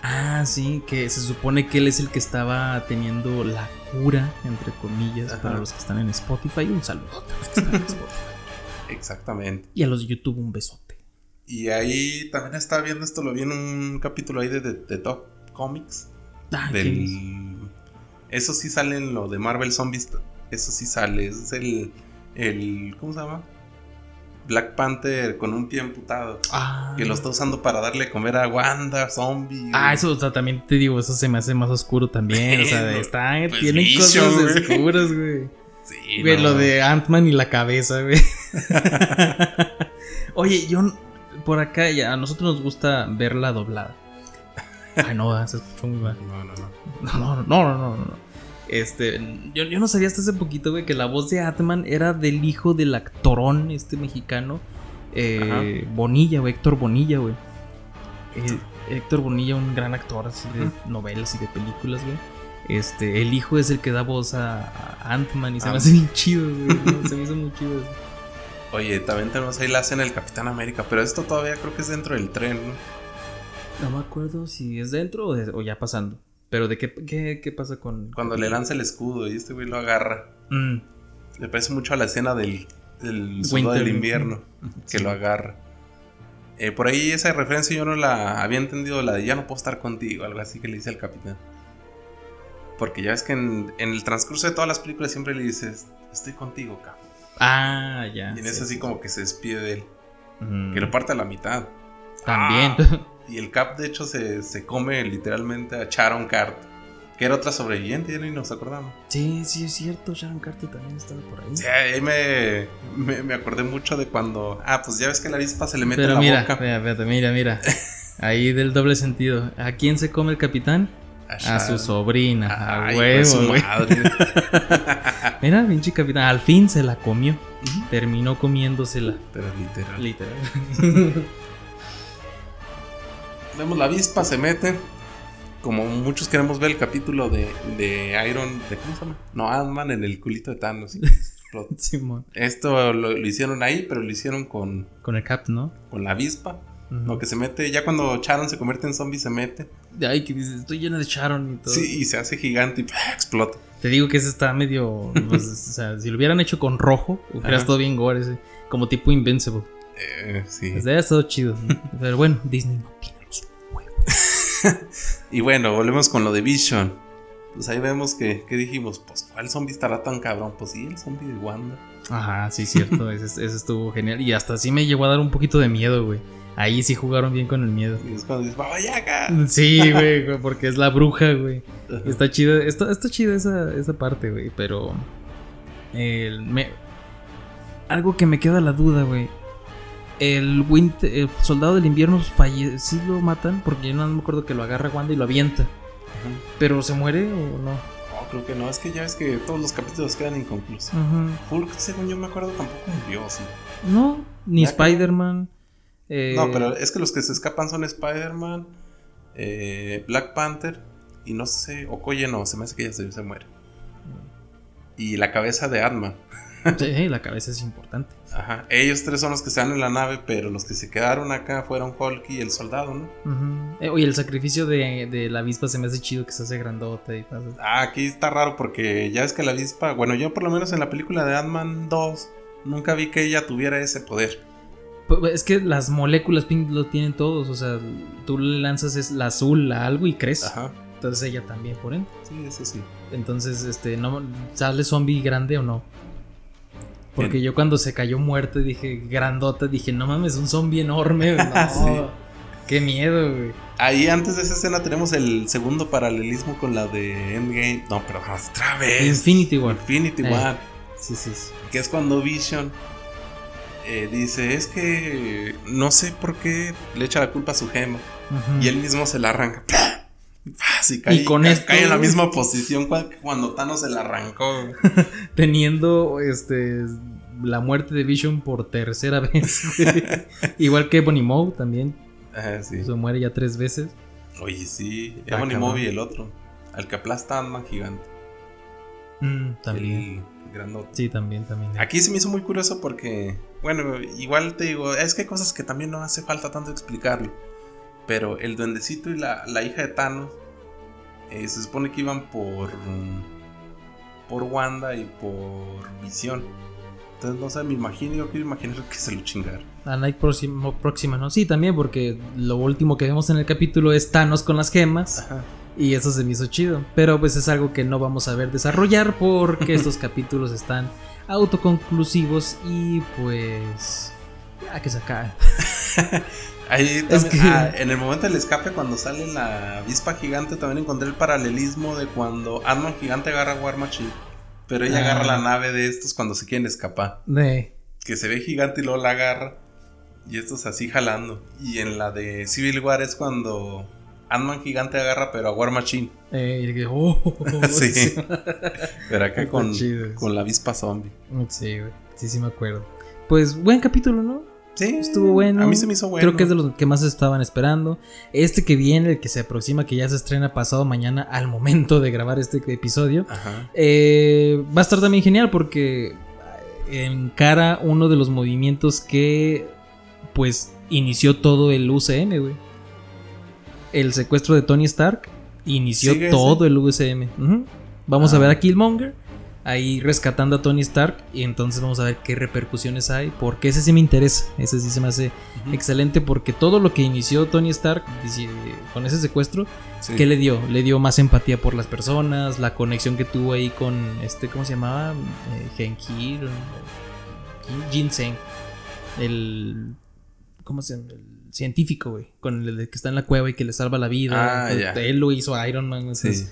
Ah, sí, que se supone que él es el que estaba teniendo la cura, entre comillas, Ajá. para los que están en Spotify. Un saludo a los que están en Spotify. Exactamente. Y a los de YouTube un besote. Y ahí también estaba viendo esto, lo vi en un capítulo ahí de, de, de Top Comics. Ah, del... Eso sí sale en lo de Marvel Zombies. Eso sí sale. Es el, el. ¿Cómo se llama? Black Panther con un pie amputado. Ah, Que lo está usando para darle a comer a Wanda, zombie. Ah, eso, o sea, también te digo, eso se me hace más oscuro también. O sea, Bueno, está, pues tienen Vision, cosas güey. oscuras, güey. Sí, Güey, no. lo de Ant-Man y la cabeza, güey. Oye, yo por acá ya a nosotros nos gusta verla doblada. Ay, no, se escuchó muy mal. No, no, no. No, no, no, no, no, no. Este, yo, yo no sabía hasta hace poquito, güey, que la voz de Atman era del hijo del actorón, este mexicano, eh, Bonilla, güey, Héctor Bonilla, güey. Eh, Héctor Bonilla, un gran actor así de novelas y de películas, güey. Este, el hijo es el que da voz a, a Ant-Man y se me Ah. hace bien chido, güey. Se me hizo muy chido. Oye, también tenemos ahí la escena del Capitán América. Pero esto todavía creo que es dentro del tren, ¿no? No me acuerdo si es dentro o, de- o ya pasando. Pero de qué, qué, qué pasa con. Cuando le lanza el escudo y este güey lo agarra. Mm, Le parece mucho a la escena del, del Winter. del invierno. Que Sí. lo agarra. Eh, por ahí esa referencia yo no la había entendido, la de ya no puedo estar contigo, algo así que le dice al capitán. Porque ya ves que en, en el transcurso de todas las películas siempre le dices, estoy contigo, cabrón. Ah, ya. Y en sí, así sí, como que se despide de él, Mm, que lo parte a la mitad. También. Ah, y el Cap de hecho se, se come literalmente a Sharon Cart, que era otra sobreviviente, ya ni nos acordamos. Sí, sí, es cierto. Sharon Carter también estaba por ahí. Sí, ahí me, me, me acordé mucho de cuando, ah, pues ya ves que la avispa se le mete Pero en la mira, boca. mira, espérate, mira, mira. Ahí del doble sentido. ¿A quién se come el capitán? A su sobrina. A Ay, hijo de su huevo, madre. Mira, pinche capitán. Al fin se la comió. Terminó comiéndosela. Pero literal. Literal. Vemos la avispa, se mete. Como muchos queremos ver el capítulo de, de Iron. De, ¿Cómo se llama? No, Ant-Man en el culito de Thanos. Simón. Esto lo, lo hicieron ahí, pero lo hicieron con, Con el cap, ¿no? con la avispa. Ujú. Lo que se mete, ya cuando Sharon se convierte en zombie, se mete. Ay, que dices, estoy llena de Sharon y todo. Sí, y se hace gigante y ¡pah! explota. Te digo que ese está medio. pues, o sea, si lo hubieran hecho con rojo, hubiera estado bien gore ese. Como tipo Invincible. Eh, sí. Pues había estado chido. ¿no? Pero bueno, Disney no. Y bueno, volvemos con lo de Vision. Pues ahí vemos que, que dijimos, pues, ¿cuál zombie estará tan cabrón? Pues sí, el zombie de Wanda. Ajá, sí, cierto. ese, ese estuvo genial. Y hasta sí me llegó a dar un poquito de miedo, güey. Ahí sí jugaron bien con el miedo. Y es cuando dices, ¡Baba Yaga! Sí, güey, porque es la bruja, güey. Está chida, está, está chida esa, esa parte, güey, pero... el- me- algo que me queda la duda, güey. El, Winter- el soldado del invierno falle sí lo matan porque yo no me acuerdo que lo agarra Wanda y lo avienta. Ajá. Pero ¿se muere o no? No, creo que no. Es que ya ves que todos los capítulos quedan inconclusos. Ajá. Hulk, según yo me acuerdo, tampoco murió, sí. No, ni Spider-Man. eh, No, pero es que los que se escapan son Spider-Man, eh, Black Panther y no sé, Okoye no, se me hace que ya se, se muere. Y la cabeza de Ant-Man. Sí, la cabeza es importante. Ajá. Ellos tres son los que están en la nave, pero los que se quedaron acá fueron Hulk y el soldado, ¿no? Eh, oye, el sacrificio de, de la avispa se me hace chido que se hace grandota y pasa. Ah, aquí está raro porque ya es que la avispa, bueno, yo por lo menos en la película de Ant-Man 2 nunca vi que ella tuviera ese poder. Pues, Es que las moléculas pink lo tienen todos. O sea, tú le lanzas es la azul a algo y crece. Ajá. Entonces ella también, por ende. Sí, eso sí. Entonces, este, no sale zombie grande o no. Porque yo cuando se cayó muerto dije, grandota, dije, no mames, un zombie enorme. No, Sí. Qué miedo, güey. Ahí antes de esa escena tenemos el segundo paralelismo con la de Endgame. No, pero otra vez. Infinity War. Infinity Eh. War. Sí, sí, sí. Que es cuando Vision eh, dice, es que no sé por qué le echa la culpa a su gema. Y él mismo se la arranca. Así cae, Y con cae- esto- cae en la misma posición cuando Thanos se la arrancó. Teniendo este la muerte de Vision por tercera vez. Igual que Bonnie Moe también. Ah, sí. Se muere ya tres veces. Oye, sí. Está Ebony. Moe y el otro. Al que aplasta a gigante. Mm, también. El grandote. Sí, también, también. Aquí se me hizo muy curioso porque, bueno, igual te digo, es que hay cosas que también no hace falta tanto explicarlo. Pero el duendecito y la, la hija de Thanos eh, se supone que iban por. mm, por Wanda y por Visión. Entonces, no sé, me imagino, yo quiero imaginar que se lo chingaron. A Night próximo, próxima, ¿no? Sí, también, porque lo último que vemos en el capítulo es Thanos con las gemas. Ajá. Y eso se me hizo chido. Pero pues es algo que no vamos a ver desarrollar porque estos capítulos están autoconclusivos y pues... Ya que se Ahí Es también, que- ah, en el momento del escape, cuando sale la avispa gigante, también encontré el paralelismo de cuando Ant-Man gigante agarra a War Machine. Pero ella Ah. agarra la nave de estos cuando se quieren escapar. De... que se ve gigante y luego la agarra. Y estos así jalando. Y en la de Civil War es cuando Ant-Man gigante agarra, pero a War Machine. Eh, y que, oh, Sí. Pero acá con, con la avispa zombie. Sí, güey. Sí, sí me acuerdo. Pues buen capítulo, ¿no? Sí, Estuvo bueno. A mí se me hizo bueno. Creo que es de los que más estaban esperando. Este que viene, el que se aproxima, que ya se estrena pasado mañana al momento de grabar este episodio. Ajá. eh, va a estar también genial porque encara uno de los movimientos que pues inició todo el UCM, güey. El secuestro de Tony Stark inició ¿Sigue todo el UCM. Vamos a Ah. ver a Killmonger ahí rescatando a Tony Stark y entonces vamos a ver qué repercusiones hay, porque ese sí me interesa, ese sí se me hace excelente porque todo lo que inició Tony Stark con ese secuestro, Sí. ¿qué le dio? Le dio más empatía por las personas, la conexión que tuvo ahí con este, ¿cómo se llamaba? Eh, Genkir, eh, Ginseng, el, ¿cómo se llama? El científico, güey, con el que está en la cueva y que le salva la vida. Ah. Él lo hizo Iron Man. entonces, Sí.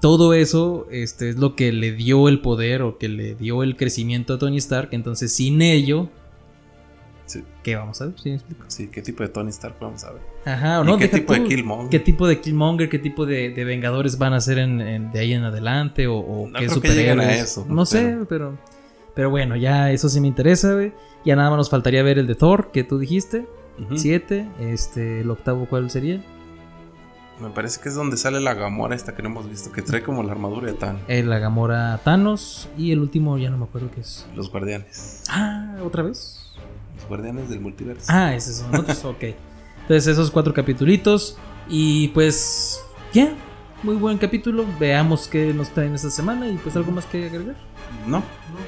Todo eso este, es lo que le dio el poder o que le dio el crecimiento a Tony Stark. Entonces, sin ello, Sí. ¿qué vamos a ver? ¿Sí me explico? Sí, ¿qué tipo de Tony Stark vamos a ver? Ajá, o ¿Y no, qué tipo de tú, Killmonger? ¿Qué tipo de Killmonger, qué tipo de, de Vengadores van a ser en, en- de ahí en adelante? ¿O, o No qué que a superhéroes? eso, no sé, pero- pero. Pero bueno, ya eso sí me interesa, güey. Ya nada más nos faltaría ver el de Thor, que tú dijiste. Ujú. Siete. Este, el octavo, ¿cuál sería? Me parece que es donde sale la Gamora esta que no hemos visto, que trae como la armadura de Thanos. El la Gamora Thanos. Y el último, ya no me acuerdo qué es. Los guardianes. Ah, ¿otra vez? Los guardianes del multiverso. Ah, esos son otros, ok. Entonces, esos cuatro capitulitos. Y pues, ya. Muy buen capítulo. Veamos qué nos traen esta semana. Y pues, algo más que agregar. No,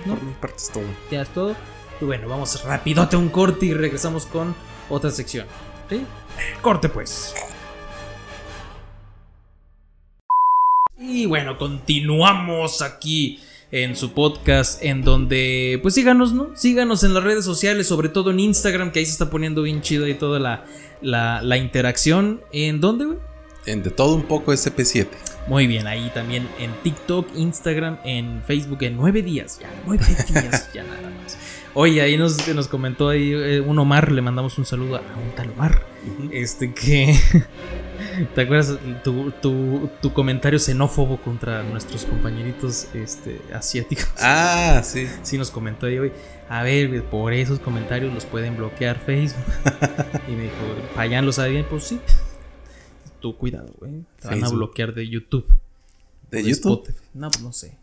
¿No? por mi parte es todo. Ya es todo. Y bueno, vamos rapidote a un corte y regresamos con otra sección. ¿Sí? Corte pues. Y bueno, continuamos aquí en su podcast en donde pues síganos, ¿no? Síganos en las redes sociales, sobre todo en Instagram, que ahí se está poniendo bien chido y toda la, la, la interacción. ¿En dónde, güey? En de todo un poco SP7. Muy bien, ahí también en TikTok, Instagram, en Facebook en nueve días. Ya, nueve días, ya nada más. Oye, ahí nos, nos comentó ahí eh, un Omar, le mandamos un saludo a un tal Omar. Este que. ¿Te acuerdas tu, tu, tu comentario xenófobo contra nuestros compañeritos este, asiáticos? Ah, sí. Sí, nos comentó ahí hoy. A ver, por esos comentarios los pueden bloquear Facebook. y me dijo, Payán lo sabe bien, pues sí. Tú cuidado, güey. Te van a bloquear de YouTube. ¿De de YouTube? Spotify. No, pues no sé.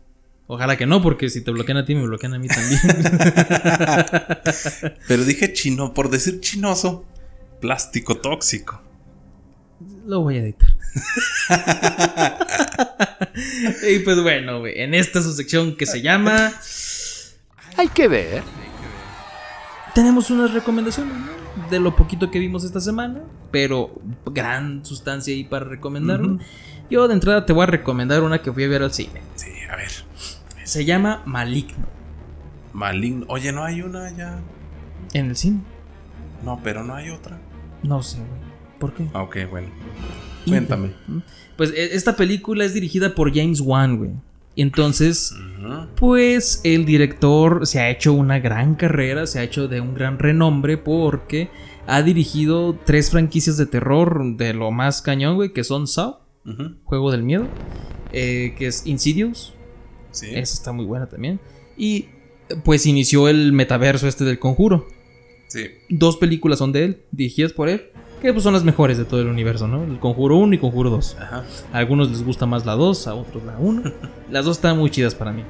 Ojalá que no, porque si te bloquean a ti, me bloquean a mí también. Pero dije chino, por decir chinoso, plástico tóxico. Lo voy a editar. y pues bueno, güey, en esta su sección que se llama Hay que ver. tenemos unas recomendaciones, ¿no? De lo poquito que vimos esta semana, pero gran sustancia ahí para recomendarlo. Yo de entrada te voy a recomendar una que fui a ver al cine. Sí, a ver. Se llama Maligno Maligno. Oye, ¿no hay una ya? en el cine. No, pero no hay otra. No sé, güey. ¿Por qué? Ah, Ok, bueno. Cuéntame. Pues e- esta película es dirigida por James Wan, güey. Y Entonces, pues el director se ha hecho una gran carrera, se ha hecho de un gran renombre porque ha dirigido tres franquicias de terror de lo más cañón, güey, que son Saw. Juego del Miedo, eh, que es Insidious, Sí. esa está muy buena también, y pues inició el metaverso este del conjuro. Sí. Dos películas son de él, dirigidas por él, que pues son las mejores de todo el universo, ¿no? El conjuro 1 y conjuro 2. Ajá. A algunos les gusta más la 2, a otros la 1. Las dos están muy chidas para mí.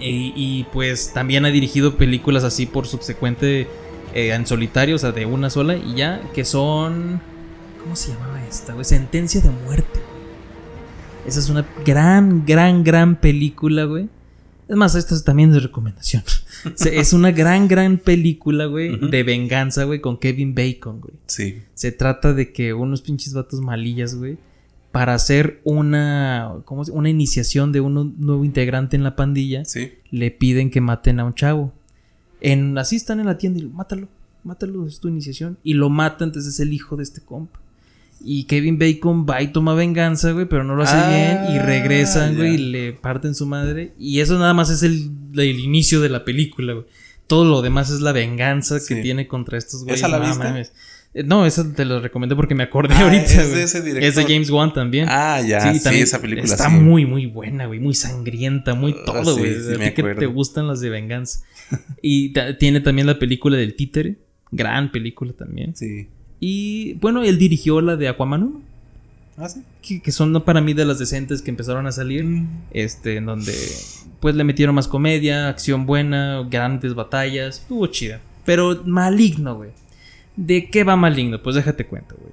Y, y, pues también ha dirigido películas así por subsecuente eh, en solitario, o sea, de una sola y ya, que son... ¿Cómo se llamaba esta? güey? Sentencia de muerte. güey. Esa es una gran, gran, gran película, güey. Es más, esta es también de recomendación. Es una gran, gran película, güey, de venganza, güey, con Kevin Bacon, güey. Sí. Se trata de que unos pinches vatos malillas, güey, para hacer una, ¿cómo una iniciación de un nuevo integrante en la pandilla, Sí. le piden que maten a un chavo. En, así están en la tienda y lo, mátalo, mátalo, es tu iniciación. Y lo mata, entonces es el hijo de este compa. Y Kevin Bacon va y toma venganza, güey, pero no lo hace Ah, bien. Y regresan, güey, y le parten su madre. Y eso nada más es el, el inicio de la película, güey. Todo lo demás es la venganza que tiene contra estos güeyes. ¿Esa la no mames. Eh, No, esa te lo recomendé porque me acordé Ah, ahorita. es de ese director. Es de James Wan también. Ah, ya. Sí, también esa película Está sí. muy, muy buena, güey. Muy sangrienta, muy Ah, todo, güey. ti que te gustan las de venganza. y tiene también la película del títere. Gran película también. Sí. Y bueno, él dirigió la de Aquaman 1. Ah, sí. Que, que son para mí de las decentes que empezaron a salir. Este, en donde pues le metieron más comedia, acción buena, grandes batallas. Estuvo chida. Pero maligno, güey. ¿De qué va maligno? Pues déjate cuento, güey.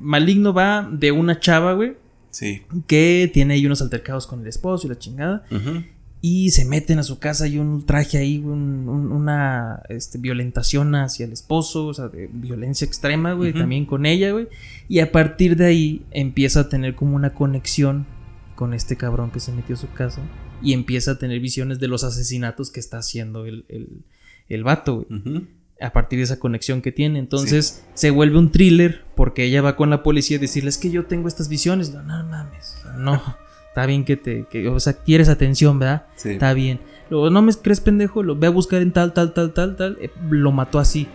Maligno va de una chava, güey Sí. que tiene ahí unos altercados con el esposo y la chingada. Ujú. Y se meten a su casa y un traje ahí, un- un- una este, violentación hacia el esposo, o sea, de violencia extrema, güey, también con ella, güey. Y a partir de ahí empieza a tener como una conexión con este cabrón que se metió a su casa. Y empieza a tener visiones de los asesinatos que está haciendo el, el, el vato, güey a partir de esa conexión que tiene. Entonces se vuelve un thriller porque ella va con la policía a decirle, es que yo tengo estas visiones. No, no mames, no, está bien que te, que, o sea, quieres atención, ¿verdad? Sí. Está bien. Luego, no me crees pendejo, lo ve a buscar en tal, tal, tal, tal, tal, eh, lo mató así.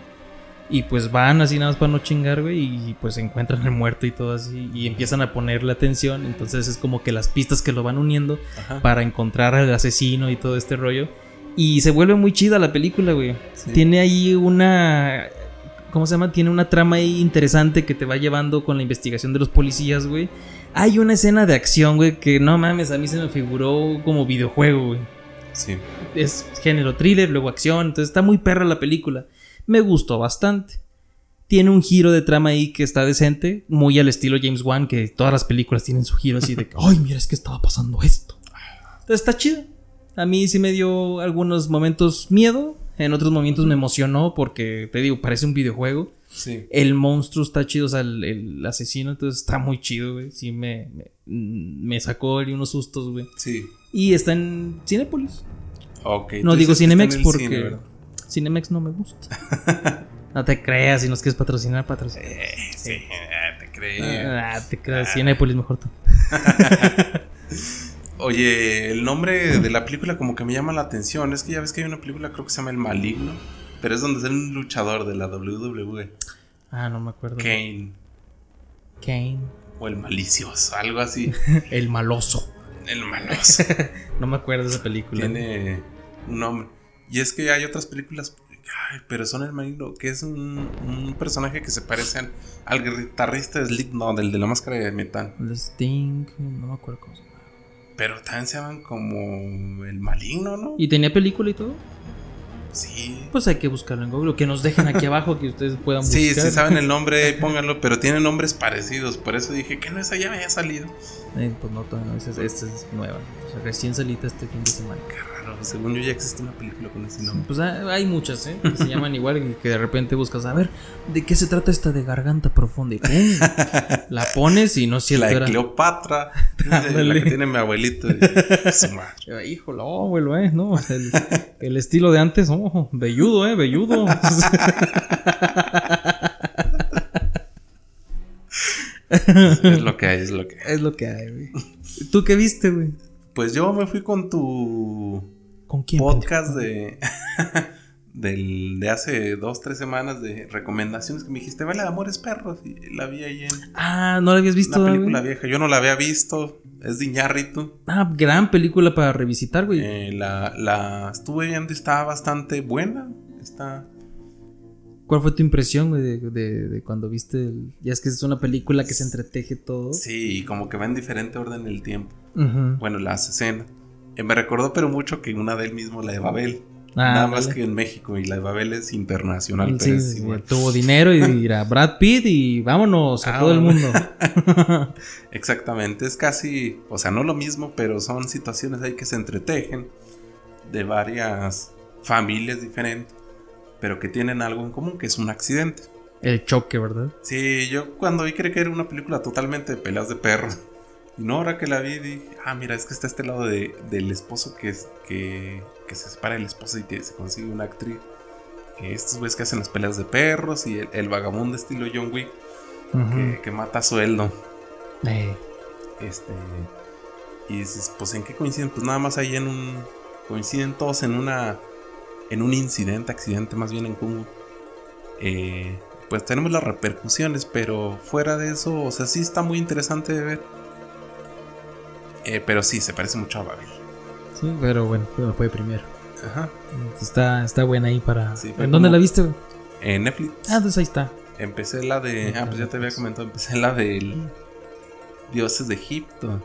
Y pues van así nada más para no chingar, güey, y pues encuentran el muerto y todo así, y empiezan a ponerle atención. Entonces es como que las pistas que lo van uniendo Ajá. para encontrar al asesino y todo este rollo. Y se vuelve muy chida la película, güey. Sí. Tiene ahí una. ¿Cómo se llama? Tiene una trama ahí interesante que te va llevando con la investigación de los policías, güey. Hay una escena de acción, güey, que no mames, a mí se me figuró como videojuego, güey. Sí. Es género thriller, luego acción, entonces está muy perra la película. Me gustó bastante. Tiene un giro de trama ahí que está decente, muy al estilo James Wan, que todas las películas tienen su giro así de que, ay, mira, es que estaba pasando esto. Entonces está chido. A mí sí me dio algunos momentos miedo, en otros momentos me emocionó porque, te digo, parece un videojuego. Sí. El monstruo está chido, o sea, el, el asesino, entonces está muy chido, güey. Sí me, me, me sacó ahí unos sustos, güey. Sí. Y está en Cinépolis. Ok. No digo Cinemex porque cine. Cinemex no me gusta. no te creas, si nos quieres patrocinar, patrocinar. Eh, sí, ah, te creo. Ah, te creas, Cinépolis mejor tú. Oye, el nombre de la película como que me llama la atención. Es que ya ves que hay una película, creo que se llama El Maligno. Pero es donde es un luchador de la WWE. Ah, no me acuerdo. Kane. Kane. O el malicioso, algo así. El maloso. El maloso. No me acuerdo de esa película. Tiene un nombre. Y es que hay otras películas, ay, pero son el maligno, que es un, un personaje que se parece al, al guitarrista de Slipknot, del de la máscara de metal. El Sting. No me acuerdo cómo se llama. Pero también se llaman como el maligno, ¿no? ¿Y tenía película y todo? Sí. Pues hay que buscarlo en Google. Que nos dejen aquí abajo que ustedes puedan buscar. Sí, si saben el nombre, pónganlo, pero tienen nombres parecidos. Por eso dije que no, esa ya me había salido. Eh, pues no, todavía no, esta es, esta es nueva. O sea, recién salita este fin de semana. Qué raro, según yo ya existe una película con ese nombre. Pues ah, hay muchas, ¿eh? Que se llaman igual y que de repente buscas, a ver, ¿de qué se trata esta de garganta profunda? Y ¡pum! la pones y no cierto. La de era- Cleopatra, la que tiene mi abuelito. y- su madre. Híjole, oh, abuelo, eh, no, el, el estilo de antes, oh, velludo, eh, velludo. Es lo que hay, es lo que hay. es lo que hay, güey. ¿Tú qué viste, güey? Pues yo me fui con tu ¿Con quién? podcast de, del, de hace dos, tres semanas de recomendaciones que me dijiste, vale, Amores Perros. Y la vi ahí en Ah, ¿no la habías visto, una güey? película vieja. Yo no la había visto. Es de Iñárritu. Ah, gran película para revisitar, güey. Eh, la, la estuve viendo y está bastante buena. Está. ¿Cuál fue tu impresión, güey, de, de- de cuando viste el... Ya es que es una película que se entreteje todo. Sí, como que va en diferente orden el tiempo. Ujú. Bueno, las escenas. Eh, me recordó, pero mucho que una de él mismo, la de Babel. Ah, Nada más que en México. Y la de Babel es internacional, Sí, pero es sí, igual. tuvo dinero y irá Brad Pitt y vámonos a Ah, todo el mundo. Exactamente, es casi, o sea, no lo mismo, pero son situaciones ahí que se entretejen de varias familias diferentes, pero que tienen algo en común, que es un accidente. El choque, ¿verdad? Sí, yo cuando vi creí que era una película totalmente de peleas de perros. Y no, ahora que la vi dije, ah, mira, es que está este lado de, del esposo que, es, que, que se separa del esposo y que se consigue una actriz. Que estos güeyes que hacen las peleas de perros y el, el vagabundo estilo John Wick que, que mata a sueldo. Eh, Este. Y dices, pues en qué coinciden? Pues nada más ahí en un. Coinciden todos en una. En un incidente, accidente más bien en común. Eh, pues tenemos las repercusiones, pero fuera de eso, o sea, sí está muy interesante de ver. Eh, pero sí, se parece mucho a Babel. sí, pero bueno, pero fue primero. Ajá. Está, está buena ahí para... Sí, ¿En dónde la viste? En Netflix. Ah, entonces ahí está. Empecé la de. Ah, pues ya te había comentado. Empecé la del. Dioses de Egipto.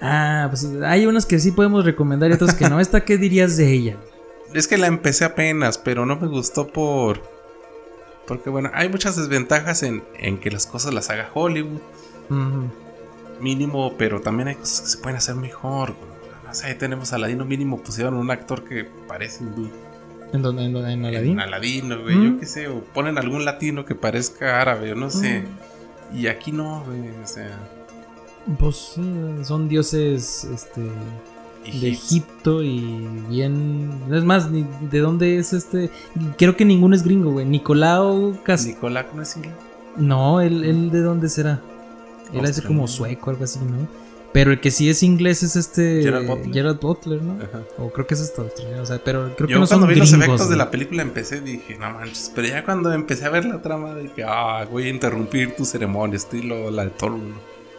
Ah, pues hay unas que sí podemos recomendar y otras que no. ¿Esta qué dirías de ella? Es que la empecé apenas, pero no me gustó por. Porque bueno, hay muchas desventajas en, en que las cosas las haga Hollywood. Ujú. Mínimo, pero también hay cosas que se pueden hacer mejor. No sé, ahí tenemos a Aladino mínimo, pusieron un actor que parece hindú. ¿En dónde? ¿En, dónde? ¿En? Aladino, güey, Mm. yo qué sé, o ponen algún latino que parezca árabe, o no sé. Mm. Y aquí no, güey, o sea. Pues son dioses este, de egipcios. Egipto y bien... Es más, ni- ¿de dónde es este? Creo que ninguno es gringo, güey. Nicolau Cas... Nicolás no es inglés. No, él, él de dónde será? Él hace como sueco, algo así, ¿no? Pero el que sí es inglés es este... Gerard Butler. Gerard Butler, ¿no? Ajá. O creo que es hasta australiano, o sea, pero creo que Yo no son cuando vi gringos. los efectos de güey. la película empecé dije, no manches, pero ya cuando empecé a ver la trama de que, ah, voy a interrumpir tu ceremonia, estilo la de Thor 1,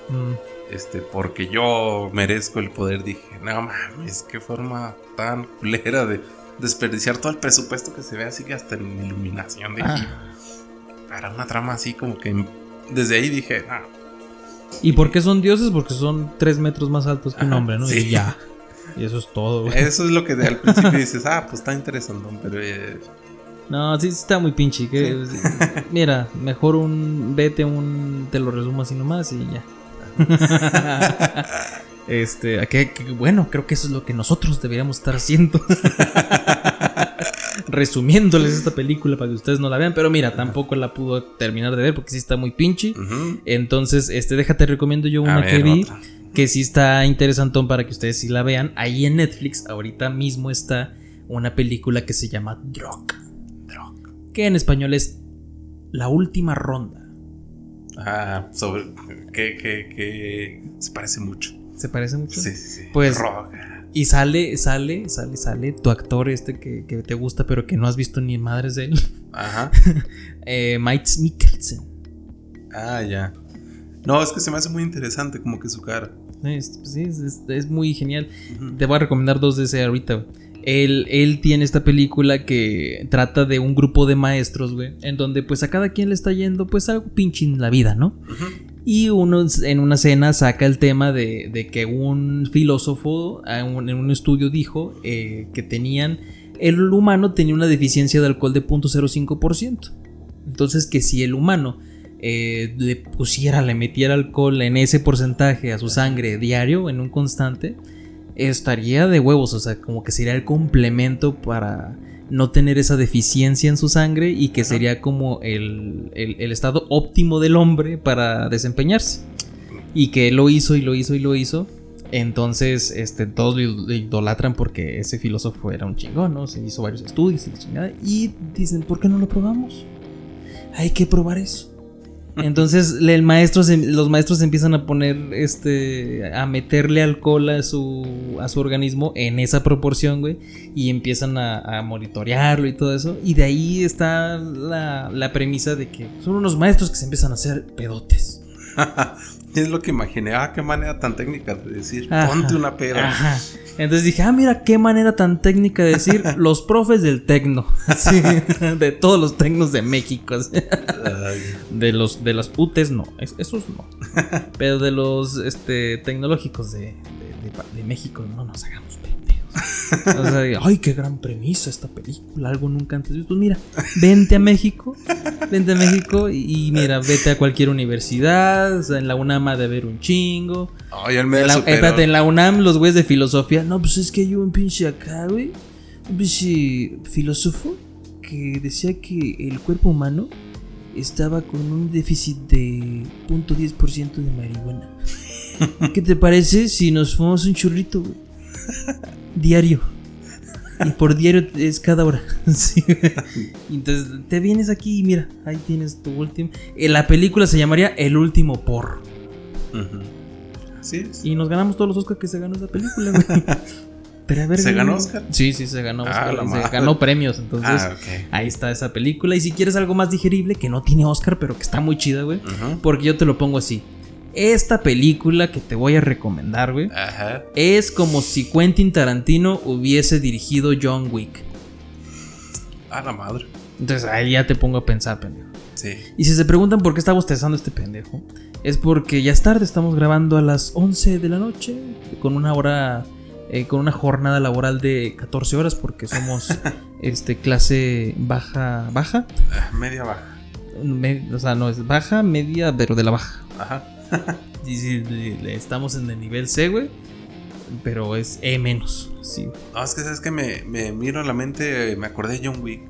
Mm. este, porque yo merezco el poder, dije, no mames, qué forma tan culera de desperdiciar todo el presupuesto que se ve así que hasta en iluminación de Ah. para una trama así como que desde ahí dije, ah, ¿Y por qué son dioses? Porque son tres metros más altos que un hombre, ¿no? sí. Y ya. Y eso es todo, güey. eso es lo que al principio dices, ah, pues está interesante, pero eh, No, sí está muy pinche. que- Mira, mejor un. Vete un. Te lo resumo así nomás y ya. este, que, que- bueno, creo que eso es lo que nosotros deberíamos estar haciendo. Resumiéndoles esta película para que ustedes no la vean. Pero mira, tampoco la pudo terminar de ver porque sí está muy pinche. Entonces, este, déjate, recomiendo yo una ver, que vi. otra. Que sí está interesantón para que ustedes sí la vean. Ahí en Netflix, ahorita mismo está una película que se llama Drog. Drog. Que en español es La última ronda. Ah, sobre que, que, que se parece mucho. ¿Se parece mucho? Sí, sí, sí. Pues-. Y sale, sale, sale, sale tu actor este que, que te gusta, pero que no has visto ni madres de él. Ajá. eh, Mike Mikkelsen. Ah, ya. No, es que se me hace muy interesante como que su cara. Es, pues sí, es, es- es muy genial. Te voy a recomendar dos de ese ahorita. Él, él tiene esta película que trata de un grupo de maestros, güey, en donde pues a cada quien le está yendo pues algo pinche en la vida, ¿no? Ujú. Y uno en una cena saca el tema de, de que un filósofo en un estudio dijo eh, que tenían. El humano tenía una deficiencia de alcohol de 0.05%. Entonces, que si el humano eh, le pusiera, le metiera alcohol en ese porcentaje a su sangre diario, en un constante, estaría de huevos. O sea, como que sería el complemento para no tener esa deficiencia en su sangre y que sería como el, el- el estado óptimo del hombre para desempeñarse. Y que lo hizo y lo hizo y lo hizo. Entonces, este, todos lo idolatran porque ese filósofo era un chingón, ¿no? Se hizo varios estudios y chingada. Y dicen, ¿por qué no lo probamos? Hay que probar eso. Entonces el maestro se- los maestros empiezan a poner este a meterle alcohol a su a su organismo en esa proporción, güey, y empiezan a, a monitorearlo y todo eso. Y de ahí está la, la premisa de que son unos maestros que se empiezan a hacer pedotes. Es lo que imaginé. Ah, qué manera tan técnica de decir, Ajá. ponte una. Ajá. Entonces dije, ah, mira qué manera tan técnica de decir los profes del tecno. Sí, de todos los tecnos de México. De los de las UTES no, es- esos no. Pero de los este, tecnológicos de, de- de- de México no nos hagamos pendejos. O sea, ay, qué gran premisa esta película, algo nunca antes visto. Pues mira, vente a México, vente a México y, y mira, vete a cualquier universidad, o sea, en la UNAM ha de haber un chingo. Ay, él me En la, espérate, en la UNAM los güeyes de filosofía, no, pues es que hay un pinche acá, güey, un pinche filósofo que decía que el cuerpo humano estaba con un déficit de 0.10% de marihuana. ¿Qué te parece si nos fumamos un churrito, güey? Diario. Y por diario es cada hora. Sí. Entonces te vienes aquí y mira, ahí tienes tu último. eh, La película se llamaría El último porro. Ujú. Sí. Y nos ganamos todos los Oscars que se ganó esa película, güey. Pero a ver, ¿Se güey. ganó Oscar? Sí, sí, se ganó Ah, Oscar. se madre. ganó premios, entonces. Ah. Ahí está esa película. Y si quieres algo más digerible, que no tiene Oscar, pero que está muy chida, güey. Porque yo te lo pongo así. Esta película que te voy a recomendar, güey, Ajá. es como si Quentin Tarantino hubiese dirigido John Wick. A la madre. Entonces ahí ya te pongo a pensar, pendejo. Sí. Y si se preguntan por qué está bostezando este pendejo, es porque ya es tarde, estamos grabando a las 11 de la noche, con una hora, eh, con una jornada laboral de 14 horas, porque somos este, clase baja, baja, Ah, Media baja. Me- o sea, no es baja, media, pero de la baja. Ajá. Y si le- le- estamos en el nivel C, güey, pero es E menos, sí. No, es que sabes que me, me miro a la mente, me acordé de John Wick.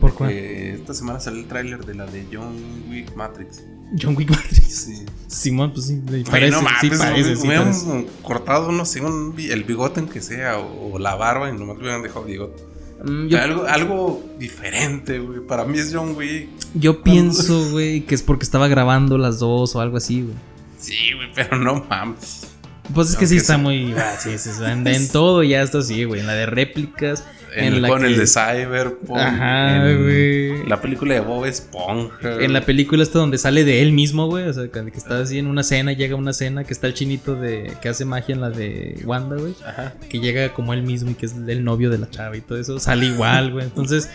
¿Por cuál? Que esta semana salió el tráiler de la de John Wick Matrix. John Wick Matrix. Sí. Simón, pues sí, Ay, parece, no sí mames, parece, me, sí hubieran cortado, no sé, un el bigote aunque sea, o, o la barba, y nomás me hubieran dejado bigote. Mm, yo- Algo, algo diferente, güey. Para mí es John Wick. Yo pienso, güey, que es porque estaba grabando las dos o algo así, güey. Sí, güey, pero no mames. Pues es que Aunque sí está muy. ah, sí, sí, en, en todo ya está así, güey. En la de réplicas. En la con el de Cyberpunk. Ajá, güey. La película de Bob Esponja. En la película esta donde sale de él mismo, güey. O sea, que está así en una cena, llega a una cena, que está el chinito de. que hace magia en la de Wanda, güey. Ajá. Que llega como él mismo y que es el novio de la chava y todo eso. Sale igual, güey. Entonces,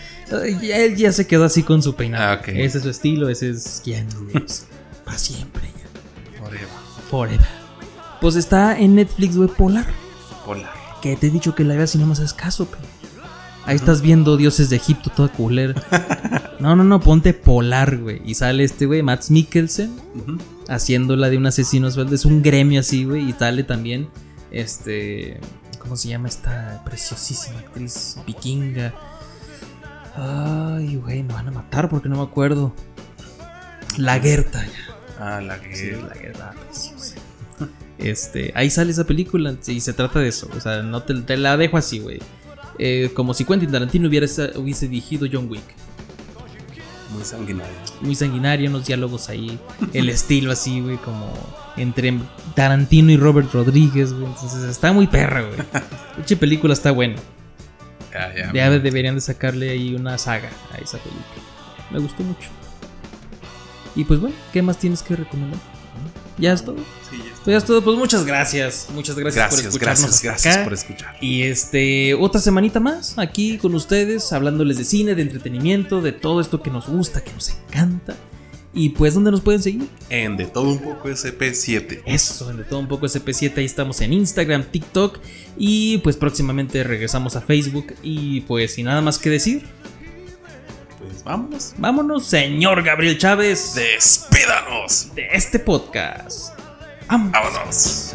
ya- él ya se quedó así con su peinado. Ah. Ese es su estilo, ese es Keanu Reeves. Para siempre. Forever. Forever. Pues está en Netflix, güey, Polar. Polar. Que te he dicho que la veas y no me haces caso, pero. Ahí estás viendo dioses de Egipto toda culera. No, no, no, ponte polar, güey. Y sale este, güey, Max Mikkelsen, Ujú. haciéndola de un asesino sueldo. Es un gremio así, güey. Y sale también, este. ¿Cómo se llama esta preciosísima actriz vikinga? Ay, güey, me van a matar porque no me acuerdo. La Gerta, ya. Ah, la que. Sí, la guerra preciosa. Este, ahí sale esa película y se trata de eso. O sea, no te, te la dejo así, güey. Eh, como si Quentin Tarantino hubiera, hubiese dirigido John Wick. Muy sanguinaria. Muy sanguinario, unos diálogos ahí. El estilo así, güey, como entre Tarantino y Robert Rodríguez, güey. Entonces está muy perra, güey. Mucha película está buena. Ya, ya. Ya deberían de sacarle ahí una saga a esa película. Me gustó mucho. Y pues bueno, ¿qué más tienes que recomendar? ¿Ya es todo? Sí, ya está. Pues ya es todo, pues muchas gracias. Muchas gracias, por escucharnos. gracias, hasta gracias acá. por escuchar. Y este, otra semanita más aquí con ustedes, hablándoles de cine, de entretenimiento, de todo esto que nos gusta, que nos encanta. Y pues, ¿dónde nos pueden seguir? En De Todo Un Poco SP7. Eso, en de todo un poco SP7, ahí estamos en Instagram, TikTok y pues próximamente regresamos a Facebook y pues sin nada más que decir, Pues vámonos. vámonos, señor Gabriel Chávez, de, ¡Despídanos! este podcast. Vámonos. ¡Vámonos!